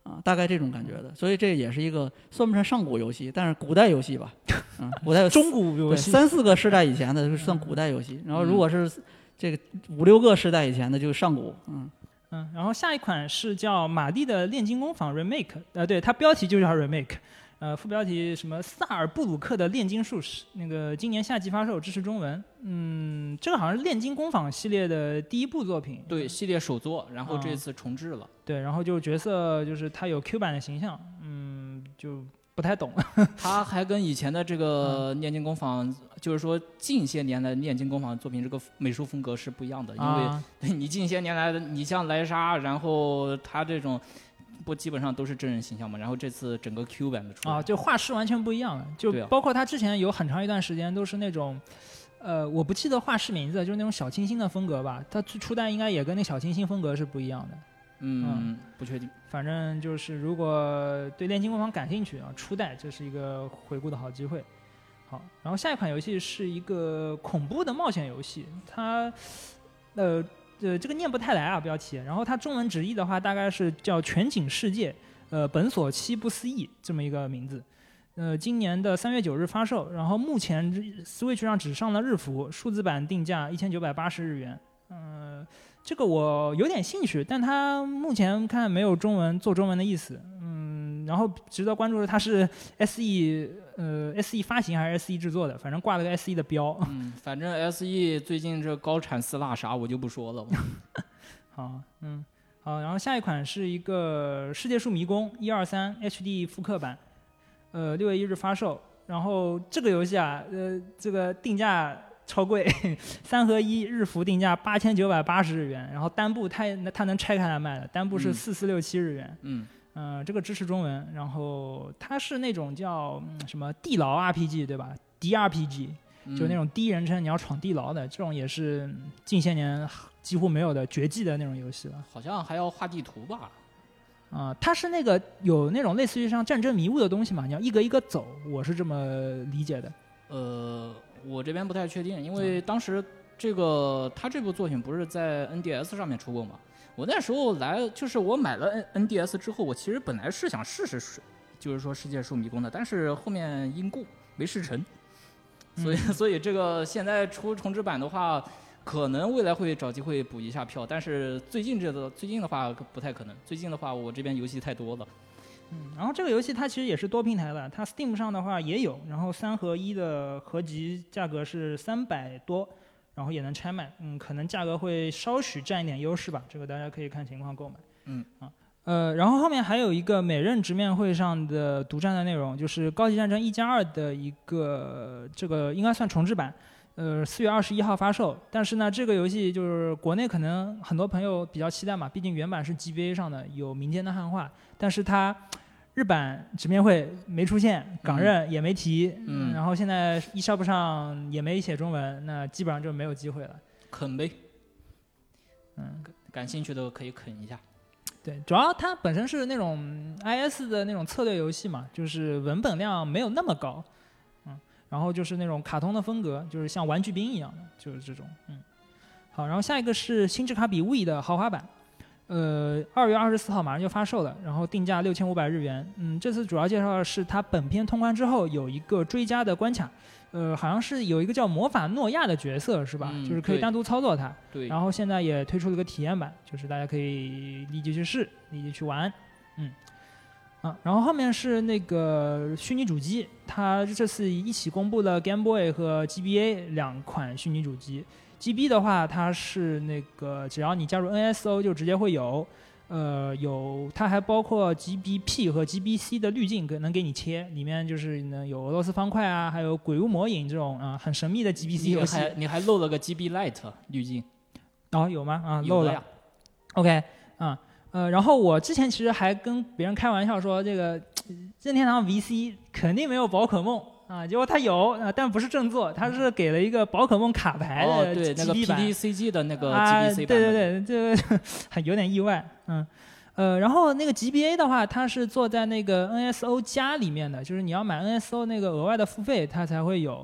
啊，大概这种感觉的。所以这也是一个算不上上古游戏，但是古代游戏吧，嗯，古代 [laughs] 中古游戏。三四个世代以前的就算古代游戏，然后如果是这个五六个世代以前的就是上古，嗯，嗯，然后下一款是叫《马蒂的炼金工坊 Remake》，呃，对，它标题就叫 Remake，呃，副标题什么萨尔布鲁克的炼金术士，那个今年夏季发售，支持中文。嗯，这个好像是炼金工坊系列的第一部作品。对，系列首作，然后啊这次重置了。对，然后就角色就是他有 Q 版的形象，嗯，就不太懂。[laughs] 它还跟以前的这个炼金工坊，就是说近些年来炼金工坊作品这个美术风格是不一样的，因为啊，你近些年来的，你像莱莎，然后他这种不基本上都是真人形象嘛，然后这次整个 Q 版的出来，啊，就画师完全不一样了，就包括他之前有很长一段时间都是那种，呃，我不记得画师名字，就是那种小清新的风格吧。他初初代应该也跟那小清新风格是不一样的。嗯，不确定。反正就是如果对炼金工坊感兴趣啊，初代这是一个回顾的好机会。好，然后下一款游戏是一个恐怖的冒险游戏，它呃呃这个念不太来啊标题，然后它中文直译的话大概是叫《全景世界》，呃本所期不思议这么一个名字。呃，今年的三月九日发售，然后目前 Switch 上只上了日服，数字版定价一千九百八十日元。嗯、这个我有点兴趣，但它目前看没有中文做中文的意思。然后值得关注的它是 SE 呃 SE 发行还是 SE 制作的，反正挂了个 SE 的标。嗯，反正 SE 最近这高产撕拉啥我就不说了。[laughs] 好，嗯，好，然后下一款是一个《世界树迷宫》一二三 HD 复刻版，呃，六月一日发售。然后这个游戏啊，呃，这个定价超贵，[laughs] 三合一日服定价八千九百八十日元，然后单部它它能拆开来卖的，单部是四四六七日元。嗯。嗯，这个支持中文，然后它是那种叫什么地牢 RPG 对吧？DRPG，就那种第一人称你要闯地牢的，这种也是近些年几乎没有的绝技的那种游戏了。好像还要画地图吧？啊，它是那个有那种类似于像战争迷雾的东西嘛？你要一格一格走，我是这么理解的。呃，我这边不太确定，因为当时这个他这部作品不是在 NDS 上面出过吗？我那时候来，就是我买了 N NDS 之后，我其实本来是想试试，就是说世界树迷宫的，但是后面因故没试成，所以 [laughs] 所以这个现在出重置版的话，可能未来会找机会补一下票，但是最近这个最近的话不太可能，最近的话我这边游戏太多了。嗯，然后这个游戏它其实也是多平台的，它 Steam 上的话也有，然后三合一的合集价格是三百多。然后也能拆卖，嗯，可能价格会稍许占一点优势吧，这个大家可以看情况购买。嗯啊，呃，然后后面还有一个每任直面会上的独占的内容，就是《高级战争一加二》的一个这个应该算重置版，呃，四月二十一号发售。但是呢，这个游戏就是国内可能很多朋友比较期待嘛，毕竟原版是 GBA 上的，有民间的汉化，但是它。日版直面会没出现，港任也没提，嗯，然后现在 eShop 上也没写中文，那基本上就没有机会了。啃呗，嗯，感兴趣的可以啃一下。对，主要它本身是那种 IS 的那种策略游戏嘛，就是文本量没有那么高，嗯，然后就是那种卡通的风格，就是像玩具兵一样的，就是这种，嗯。好，然后下一个是星之卡比 We 的豪华版。呃，二月二十四号马上就发售了，然后定价六千五百日元。嗯，这次主要介绍的是它本片通关之后有一个追加的关卡，呃，好像是有一个叫魔法诺亚的角色是吧？就是可以单独操作它。对。然后现在也推出了个体验版，就是大家可以立即去试，立即去玩。嗯。啊，然后后面是那个虚拟主机，它这次一起公布了 Game Boy 和 GBA 两款虚拟主机。G B 的话，它是那个只要你加入 N S O 就直接会有，呃，有它还包括 G B P 和 G B C 的滤镜，能给你切，里面就是能有俄罗斯方块啊，还有鬼屋魔影这种啊很神秘的 G B C 游戏。你还你还漏了个 G B Light 滤镜，哦，有吗？啊，漏了。OK，啊，呃，然后我之前其实还跟别人开玩笑说，这个任天堂 V C 肯定没有宝可梦。啊，结果他有啊，但不是正作，他是给了一个宝可梦卡牌的 GB 版，PDCG 的那个 GBC 版。对对对，这个 [laughs] 很有点意外，嗯，呃，然后那个 GBA 的话，它是做在那个 NSO 加里面的，就是你要买 NSO 那个额外的付费，它才会有。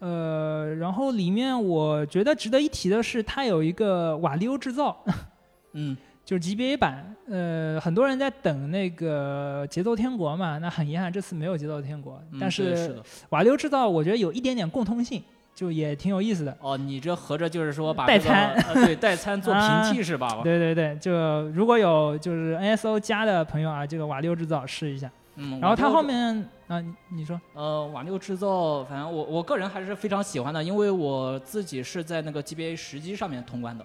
呃，然后里面我觉得值得一提的是，它有一个瓦力欧制造，[laughs] 嗯。就是 GBA 版，呃，很多人在等那个节奏天国嘛，那很遗憾这次没有节奏天国，但是瓦流制造我觉得有一点点共通性，就也挺有意思的。哦，你这合着就是说把代餐，对代餐做平替是吧？对对对，就如果有就是 NSO 加的朋友啊，这个瓦六制造试一下。嗯，然后它后面啊，你说？呃，瓦六制造，反正我我个人还是非常喜欢的，因为我自己是在那个 GBA 十机上面通关的。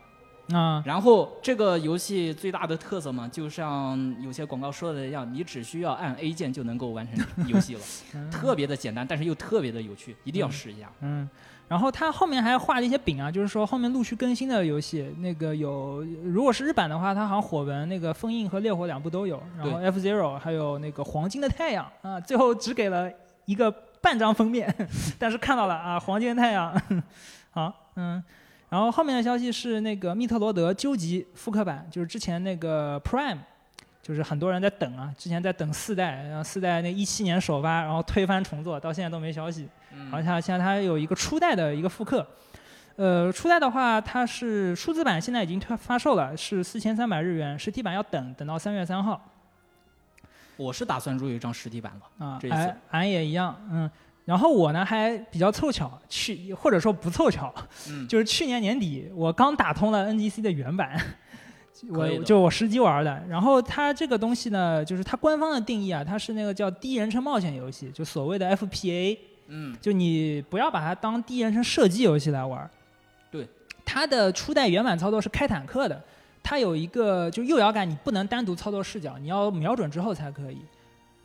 啊，然后这个游戏最大的特色嘛，就像有些广告说的一样，你只需要按 A 键就能够完成游戏了，[laughs] 特别的简单，但是又特别的有趣，一定要试一下。嗯，然后它后面还画了一些饼啊，就是说后面陆续更新的游戏，那个有，如果是日版的话，它好像火纹那个封印和烈火两部都有，然后 F Zero 还有那个黄金的太阳啊，最后只给了一个半张封面，[laughs] 但是看到了啊，黄金的太阳，[laughs] 好，嗯。然后后面的消息是那个密特罗德究极复刻版，就是之前那个 Prime，就是很多人在等啊，之前在等四代，然后四代那一七年首发，然后推翻重做，到现在都没消息。好像现在它有一个初代的一个复刻，呃，初代的话它是数字版现在已经推发售了，是四千三百日元，实体版要等等到三月三号。我是打算入一张实体版了啊，这次俺也一样，嗯。然后我呢还比较凑巧，去或者说不凑巧，就是去年年底我刚打通了 NGC 的原版，[laughs] 我就我实机玩的。然后它这个东西呢，就是它官方的定义啊，它是那个叫第一人称冒险游戏，就所谓的 FPA。嗯，就你不要把它当第一人称射击游戏来玩。对，它的初代原版操作是开坦克的，它有一个就右摇杆，你不能单独操作视角，你要瞄准之后才可以。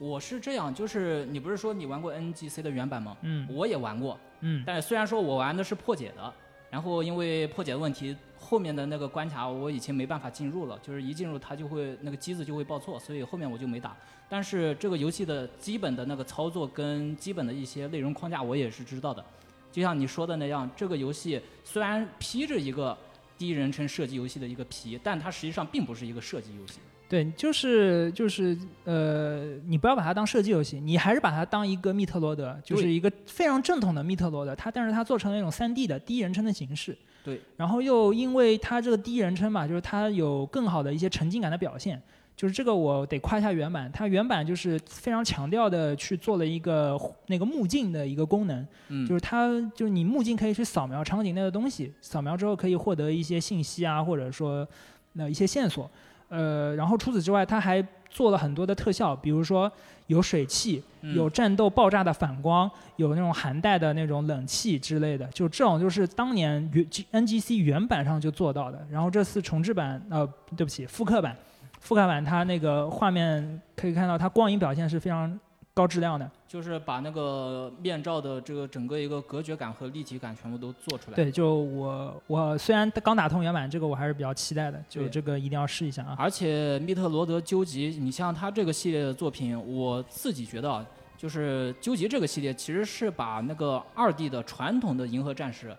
我是这样，就是你不是说你玩过 NGC 的原版吗？嗯我也玩过，嗯但是虽然说我玩的是破解的，然后因为破解的问题，后面的那个关卡我已经没办法进入了，就是一进入它就会那个机子就会报错，所以后面我就没打。但是这个游戏的基本的那个操作跟基本的一些内容框架我也是知道的，就像你说的那样，这个游戏虽然披着一个第一人称射击游戏的一个皮，但它实际上并不是一个射击游戏。对，就是就是呃，你不要把它当射击游戏，你还是把它当一个密特罗德，就是一个非常正统的密特罗德。它但是它做成了一种三 D 的第一人称的形式。对。然后又因为它这个第一人称嘛，就是它有更好的一些沉浸感的表现。就是这个我得夸一下原版，它原版就是非常强调的去做了一个那个目镜的一个功能，嗯，就是它就是你目镜可以去扫描场景内的东西，扫描之后可以获得一些信息啊，或者说那一些线索。呃，然后除此之外，它还做了很多的特效，比如说有水汽，嗯有战斗爆炸的反光，有那种寒带的那种冷气之类的，就这种就是当年原 NGC 原版上就做到的。然后这次重制版，呃，对不起，复刻版，复刻版它那个画面可以看到它光影表现是非常高质量的。就是把那个面罩的这个整个一个隔绝感和立体感全部都做出来。，对，就我我虽然刚打通原版，这个我还是比较期待的，就这个一定要试一下啊。而且密特罗德究极，你像他这个系列的作品，我自己觉得啊，就是究极这个系列其实是把那个二 D 的传统的银河战士，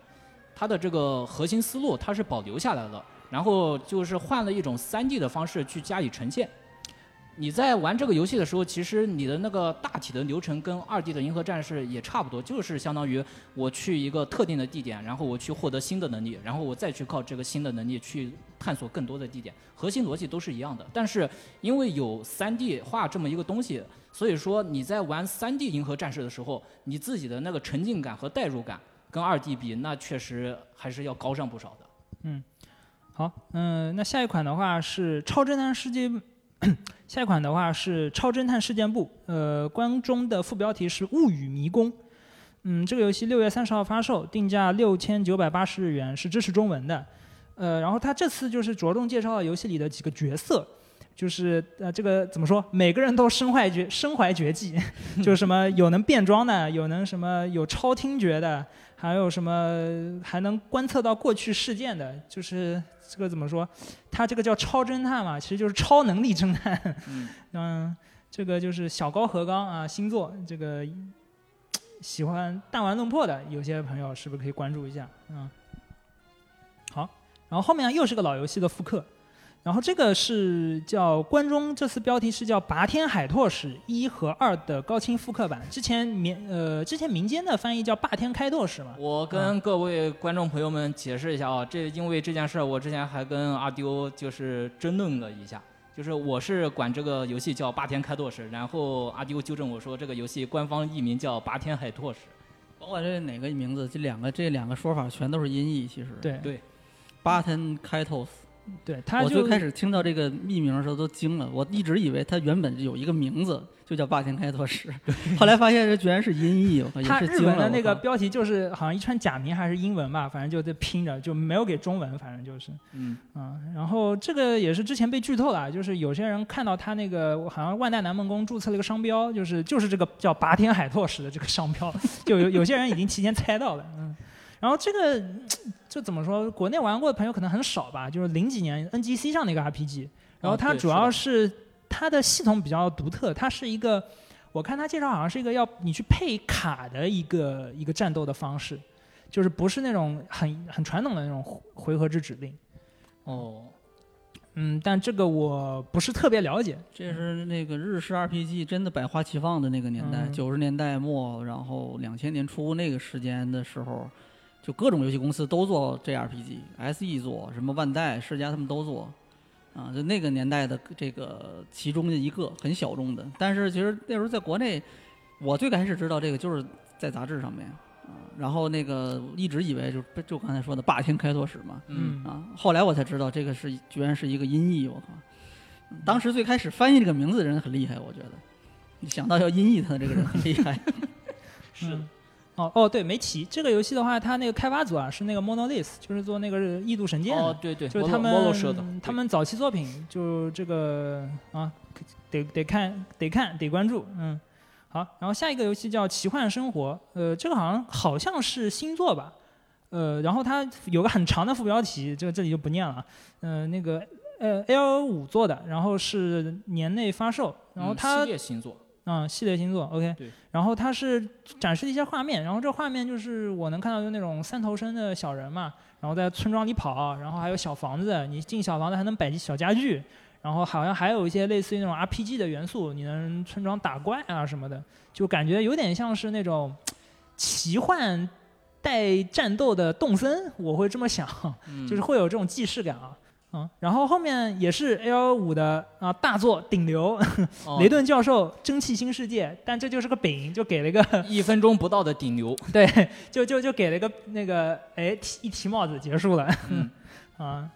它的这个核心思路它是保留下来了，然后就是换了一种三 D 的方式去加以呈现。你在玩这个游戏的时候，其实你的那个大体的流程跟二 D 的银河战士也差不多，就是相当于我去一个特定的地点，然后我去获得新的能力，然后我再去靠这个新的能力去探索更多的地点，核心逻辑都是一样的。但是因为有三 D 画这么一个东西，所以说你在玩三 D 银河战士的时候，你自己的那个沉浸感和代入感跟二 D 比，那确实还是要高上不少的。嗯好，嗯，那下一款的话是《超侦探世界》，[clears throat] 下一款的话是《超侦探事件簿》，呃，关中的副标题是《物语迷宫》。嗯，这个游戏六月三十号发售，定价六千九百八十日元，是支持中文的。呃，然后它这次就是着重介绍了游戏里的几个角色，就是呃，这个怎么说？每个人都身怀绝身怀绝技，[laughs] 就是什么有能变装的，有能什么有超听觉的，还有什么还能观测到过去事件的，就是这个怎么说？它这个叫超侦探嘛，其实就是超能力侦探。嗯，[laughs] 嗯，这个就是小高和刚啊，星座这个 [tsk] 喜欢弹丸论破的，有些朋友是不是可以关注一下？嗯，好，然后后面又是个老游戏的复刻，然后这个是叫关中，这次标题是叫《拔天海拓史一和二》的高清复刻版，之前民呃之前民间的翻译叫《霸天开拓史》嘛。我跟各位观众朋友们解释一下啊，这因为这件事儿，我之前还跟阿丢就是争论了一下。就是我是管这个游戏叫《霸天开拓史》，然后阿丢纠正我说这个游戏官方译名叫《拔天海拓史》。甭管这哪个名字，这两个这两个说法全都是音译。其实，对对霸天开头，对，他就我最开始听到这个匿名的时候都惊了，我一直以为他原本就有一个名字，就叫霸天开拓史，[laughs] 后来发现这居然是音译，我他也是惊了。日本的那个标题就是好像一串假名还是英文吧，反正就在拼着，就没有给中文，反正就是，嗯，啊、然后这个也是之前被剧透了，就是有些人看到他那个好像万代南梦宫注册了一个商标，就是就是这个叫霸天海拓史的这个商标，[laughs] 就有有些人已经提前猜到了，嗯，然后这个 [tsk] 就怎么说，国内玩过的朋友可能很少吧，就是零几年 NGC 上的一个 RPG，然后它主要是它的系统比较独特，它是一个。我看它介绍好像是一个要你去配卡的一个一个战斗的方式，就是不是那种很很传统的那种回回合制指令。哦，嗯，但这个我不是特别了解。这是那个日式 RPG 真的百花齐放的那个年代，嗯九十、年代末，然后两千年初那个时间的时候，就各种游戏公司都做 JRPG，SE 做，什么万代、世嘉他们都做，啊，就那个年代的这个其中的一个很小众的。但是其实那时候在国内，我最开始知道这个就是在杂志上面啊，然后那个一直以为就就刚才说的霸天开拓史嘛，嗯啊，后来我才知道这个是居然是一个音译，我靠！当时最开始翻译这个名字的人很厉害，我觉得，想到要音译他的这个人很厉害。[laughs] 是。哦哦，对，没提这个游戏的话，它那个开发组啊是那个 Monolith，就是做那个《异度神剑》的。哦，对对，就是他们他们早期作品，就这个啊，得得看得看得关注，嗯，好，然后下一个游戏叫《奇幻生活》，呃，这个好像好像是新作吧，呃，然后它有个很长的副标题，这个这里就不念了，呃，那个呃 L 五做的，然后是年内发售，然后嗯它系列新作，嗯，系列星座，OK。对。然后它是展示了一些画面，然后这画面就是我能看到就那种三头身的小人嘛，然后在村庄里跑，然后还有小房子，你进小房子还能摆小家具，然后好像还有一些类似于那种 RPG 的元素，你能村庄打怪啊什么的，就感觉有点像是那种奇幻带战斗的动森，我会这么想，嗯 [laughs] 就是会有这种既视感啊。嗯，然后后面也是 L 五的啊大作顶流，哦。雷顿教授《蒸汽新世界》，但这就是个饼，就给了一个 [laughs] 一分钟不到的顶流，[laughs] 对，就就就给了一个那个哎提一提帽子结束了，嗯。[laughs] 啊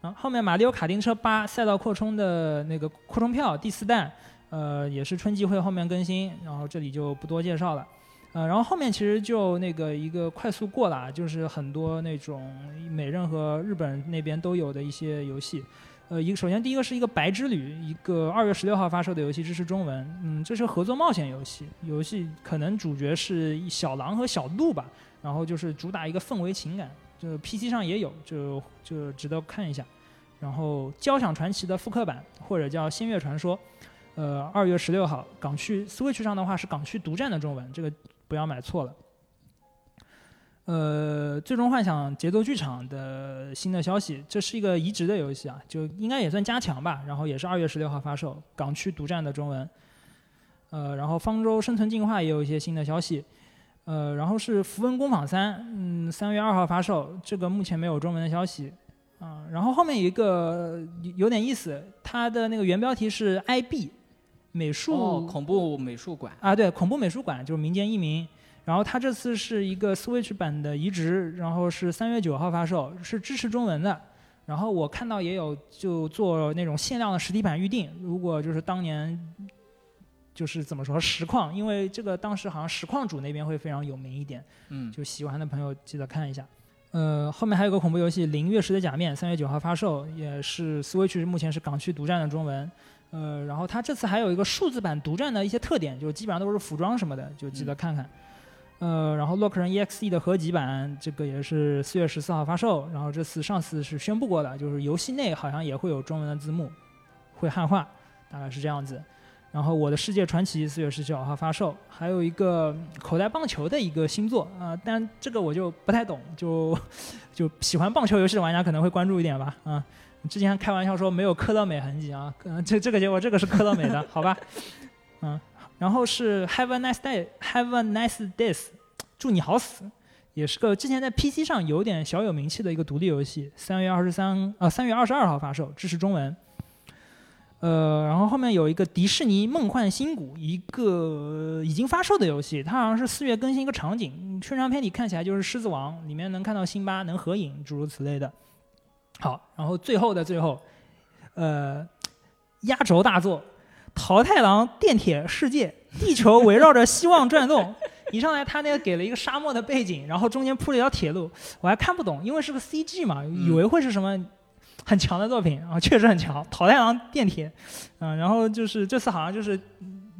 啊，后面马里奥卡丁车八赛道扩充的那个扩充票第四弹，呃也是春季会后面更新，然后这里就不多介绍了。呃，然后后面其实就那个一个快速过了，就是很多那种美任和日本那边都有的一些游戏。呃，一个首先第一个是一个《白之旅》，一个二月十六号发售的游戏，支持中文。嗯，这是合作冒险游戏，游戏可能主角是小狼和小鹿吧，然后就是主打一个氛围情感，就 PC 上也有，就就值得看一下。然后《交响传奇》的复刻版或者叫《星月传说》，呃，二月十六号港区 Switch 上的话是港区独占的中文，这个不要买错了。呃，《最终幻想》节奏剧场的新的消息，这是一个移植的游戏啊，就应该也算加强吧。然后也是二月十六号发售，港区独占的中文。呃，然后《方舟生存进化》也有一些新的消息。呃，然后是《符文工坊三》，嗯，三月二号发售，这个目前没有中文的消息。啊、然后后面一个有点意思，它的那个原标题是 IB 美术、哦，恐怖美术馆，啊，对，恐怖美术馆就是民间艺名。然后它这次是一个 Switch 版的移植，然后是三月九号发售，是支持中文的。然后我看到也有就做那种限量的实体版预定，如果就是当年就是怎么说实况，因为这个当时好像实况主那边会非常有名一点，嗯，就喜欢的朋友记得看一下。呃，后面还有个恐怖游戏《零月时的假面》，三月九号发售，也是 Switch 目前是港区独占的中文。呃，然后它这次还有一个数字版独占的一些特点，就基本上都是服装什么的，就记得看看。呃，然后洛克人 EXE 的合集版，这个也是四月十四号发售。然后这次上次是宣布过的，就是游戏内好像也会有中文的字幕，会汉化，大概是这样子。然后《我的世界传奇》四月十九号发售，还有一个口袋棒球的一个新作啊、呃但这个我就不太懂，就 [laughs] 就喜欢棒球游戏的玩家可能会关注一点吧啊。之前开玩笑说没有科乐美痕迹啊，呃、这这个结果这个是科乐美的，好吧？[laughs] 嗯，然后是 Have a nice day，Have a nice days，祝你好死，也是个之前在 PC 上有点小有名气的一个独立游戏，三月二十三呃三月二十二号发售，支持中文。呃，然后后面有一个迪士尼梦幻新谷，一个已经发售的游戏，它好像是四月更新一个场景，宣传片里看起来就是狮子王，里面能看到辛巴，能合影，诸如此类的。好，然后最后的最后，呃，压轴大作《桃太郎电铁世界》，地球围绕着希望转动。[laughs] 一上来他那个给了一个沙漠的背景，然后中间铺了一条铁路，我还看不懂，因为是个 CG 嘛，以为会是什么很强的作品，然后确实很强，《桃太郎电铁》，嗯，然后就是这次好像就是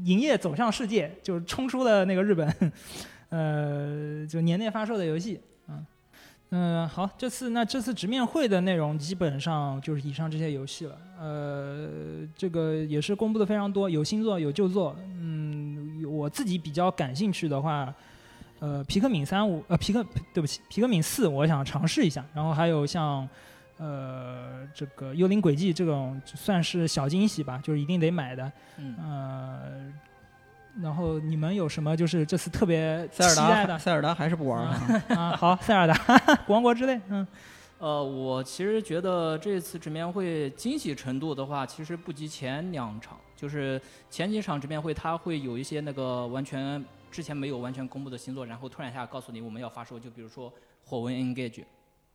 营业走向世界，就是冲出了那个日本，[laughs] 呃，就年内发售的游戏，嗯。嗯，好，这次那这次直面会的内容基本上就是以上这些游戏了。呃，这个也是公布的非常多，有新作有旧作。嗯，我自己比较感兴趣的话，呃，皮克敏三五呃皮克对不起，皮克敏四我想尝试一下。然后还有像呃这个幽灵轨迹这种算是小惊喜吧，就是一定得买的。嗯，呃，然后你们有什么就是这次特别塞尔期待的达，塞尔达还是不玩啊？啊？好，[laughs] 塞尔达 [laughs] 王国之泪，嗯。呃，我其实觉得这次直面会惊喜程度的话，其实不及前两场。就是前几场直面会，它会有一些那个完全之前没有完全公布的新作，然后突然一下告诉你我们要发售，就比如说《火纹 Engage》，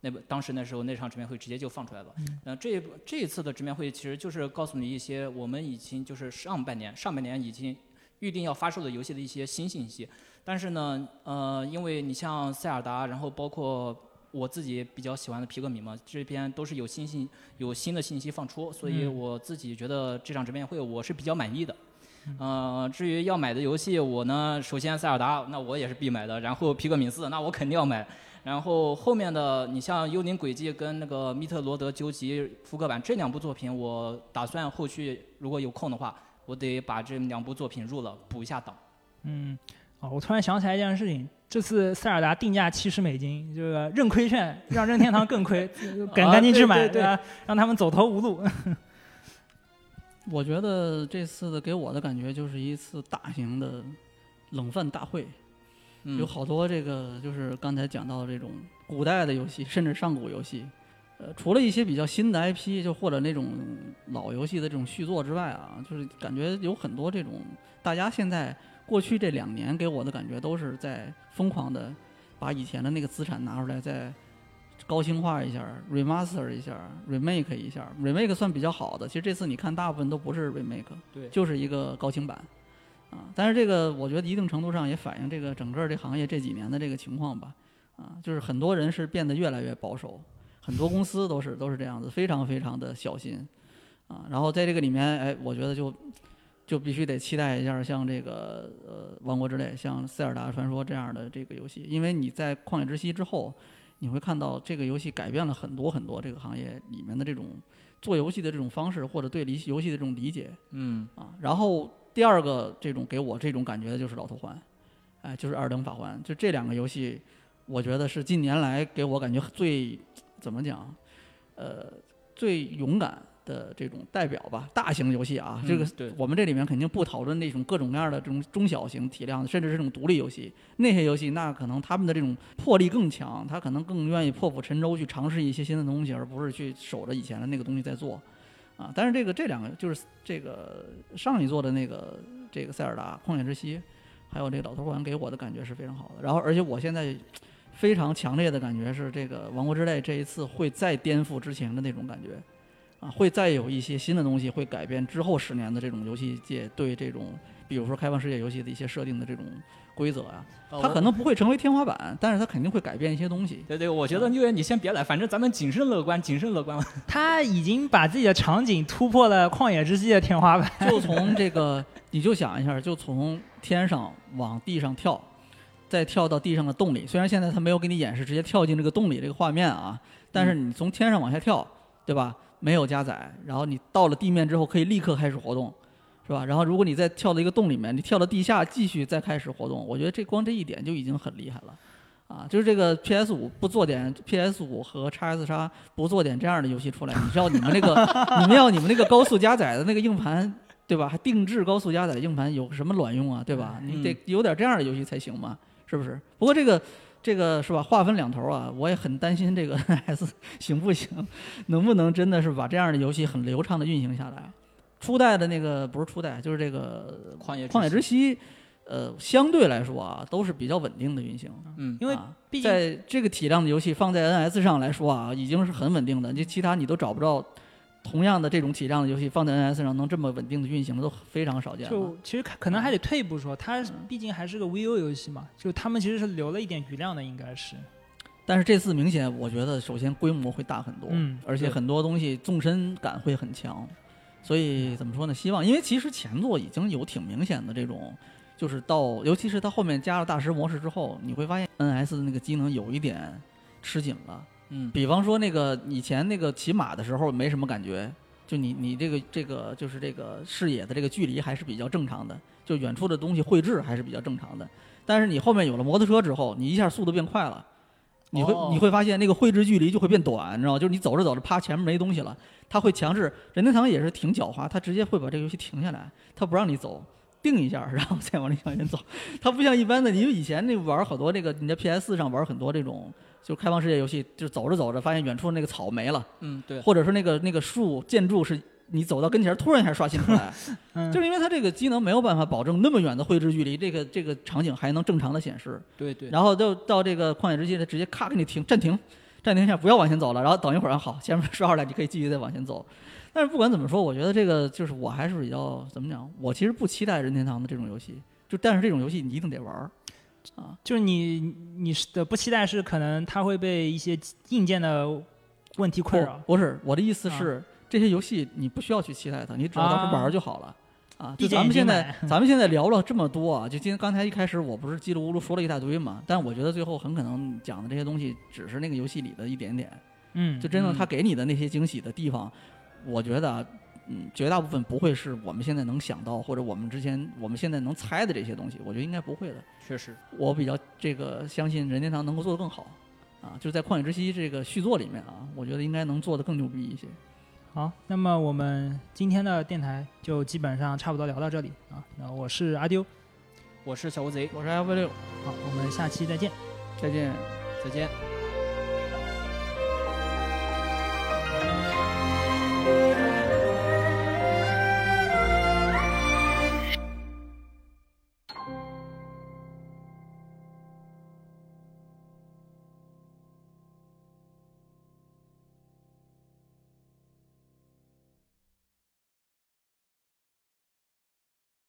那不当时那时候那场直面会直接就放出来了。那这这一次的直面会其实就是告诉你一些我们已经就是上半年上半年已经预定要发售的游戏的一些新信息。但是呢，呃，因为你像塞尔达，然后包括我自己比较喜欢的皮克敏嘛，这边都是有新信有新的信息放出，所以我自己觉得这场直面会我是比较满意的。呃，至于要买的游戏，我呢，首先塞尔达，那我也是必买的。然后皮克敏四，那我肯定要买。然后后面的，你像《幽灵轨迹》跟那个《密特罗德究极》复刻版这两部作品，我打算后续如果有空的话，我得把这两部作品入了补一下档。嗯。哦，我突然想起来一件事情，这次塞尔达定价七十美金，这个认亏券让任天堂更亏，[laughs] 赶赶紧去买，对吧？让他们走投无路。[laughs] 我觉得这次的给我的感觉就是一次大型的冷饭大会，有好多这个就是刚才讲到的这种古代的游戏，甚至上古游戏，呃，除了一些比较新的 IP，就或者那种老游戏的这种续作之外啊，就是感觉有很多这种大家现在。过去这两年给我的感觉都是在疯狂的把以前的那个资产拿出来，再高清化一下，remaster 一下，remake 一下，remake 算比较好的。其实这次你看，大部分都不是 remake，对，就是一个高清版啊。但是这个我觉得一定程度上也反映这个整个这行业这几年的这个情况吧啊，就是很多人是变得越来越保守，很多公司都是都是这样子，非常非常的小心啊。然后在这个里面，哎，我觉得就。就必须得期待一下像这个呃《王国之泪》、像《塞尔达传说》这样的这个游戏，因为你在《旷野之息》之后，你会看到这个游戏改变了很多很多这个行业里面的这种做游戏的这种方式，或者对离游戏的这种理解。嗯。啊，然后第二个这种给我这种感觉的就是《老头环》，哎，就是《二等法环》，就这两个游戏，我觉得是近年来给我感觉最怎么讲，呃，最勇敢。的这种代表吧，大型游戏啊，这个我们这里面肯定不讨论那种各种各样的这种中小型体量，甚至是这种独立游戏。那些游戏那可能他们的这种魄力更强，他可能更愿意破釜沉舟去尝试一些新的东西，而不是去守着以前的那个东西在做。啊，但是这个这两个就是这个上一座的那个这个塞尔达旷野之息，还有这个老头环给我的感觉是非常好的。然后而且我现在非常强烈的感觉是，这个王国之泪这一次会再颠覆之前的那种感觉。啊，会再有一些新的东西会改变之后十年的这种游戏界对这种，比如说开放世界游戏的一些设定的这种规则啊，它可能不会成为天花板，但是它肯定会改变一些东西。对对，我觉得六月你先别来，反正咱们谨慎乐观，谨慎乐观。[laughs] 他已经把自己的场景突破了旷野之息的天花板，就从这个，你就想一下，就从天上往地上跳，再跳到地上的洞里。虽然现在他没有给你演示直接跳进这个洞里这个画面啊，但是你从天上往下跳，对吧？没有加载，然后你到了地面之后可以立刻开始活动，是吧？然后如果你再跳到一个洞里面，你跳到地下继续再开始活动，我觉得这光这一点就已经很厉害了，啊，就是这个 PS 五不做点 PS 五和 x S 叉不做点这样的游戏出来，你知道你们那个 [laughs] 你们要你们那个高速加载的那个硬盘，对吧？还定制高速加载的硬盘有什么卵用啊？对吧？你得有点这样的游戏才行嘛，是不是？不过这个。这个是吧？话分两头啊，我也很担心这个 NS [laughs] 行不行，能不能真的是把这样的游戏很流畅的运行下来？初代的那个不是初代，就是这个旷野旷野之息，呃，相对来说啊，都是比较稳定的运行。嗯，因为毕竟在这个体量的游戏放在 NS 上来说啊，已经是很稳定的，你其他你都找不着。同样的这种体量的游戏放在 NS 上能这么稳定的运行的都非常少见。就其实可能还得退一步说，它毕竟还是个 VU 游戏嘛，就他们其实是留了一点余量的，应该是。但是这次明显，我觉得首先规模会大很多，嗯，而且很多东西纵深感会很强。所以怎么说呢？希望，因为其实前作已经有挺明显的这种，就是到尤其是它后面加了大师模式之后，你会发现 NS 的那个机能有一点吃紧了。嗯，比方说那个以前那个骑马的时候没什么感觉，就你你这个这个就是这个视野的这个距离还是比较正常的，就远处的东西绘制还是比较正常的。但是你后面有了摩托车之后，你一下速度变快了，你会你会发现那个绘制距离就会变短，你知道吗？就是你走着走着，啪，前面没东西了，他会强制。任天堂也是挺狡猾，他直接会把这个游戏停下来，他不让你走，定一下，然后再往里向前走。它不像一般的，因为以前那玩好多这个你在 PS 四上玩很多这种。就开放世界游戏，就走着走着，发现远处那个草没了，嗯，对，或者是那个那个树建筑是你走到跟前儿突然一下刷新出来，[laughs] 嗯就是因为它这个机能没有办法保证那么远的绘制距离，这个这个场景还能正常的显示。对对，然后就到这个旷野之息，它直接咔给你停暂停，暂停一下，不要往前走了，然后等一会儿好，前面刷出来，你可以继续再往前走。但是不管怎么说，我觉得这个就是我还是比较怎么讲，我其实不期待任天堂的这种游戏，就但是这种游戏你一定得玩儿啊。就是你你是的不期待是可能它会被一些硬件的问题困扰。不不是，我的意思啊是，这些游戏你不需要去期待它，你只要当时玩儿就好了。啊，就咱们现在咱们现在聊了这么多啊，就今天刚才一开始我不是叽里咕噜说了一大堆嘛，但我觉得最后很可能讲的这些东西只是那个游戏里的一点点，嗯，就真正嗯他给你的那些惊喜的地方，我觉得啊，嗯，绝大部分不会是我们现在能想到或者我们之前我们现在能猜的这些东西，我觉得应该不会的。确实，我比较这个相信任天堂能够做得更好，啊，就是在《旷野之息》这个续作里面啊，我觉得应该能做得更牛逼一些。好，那么我们今天的电台就基本上差不多聊到这里啊。那我是阿丢，我是小乌贼，我是 F 六，好，我们下期再见。再见。再见。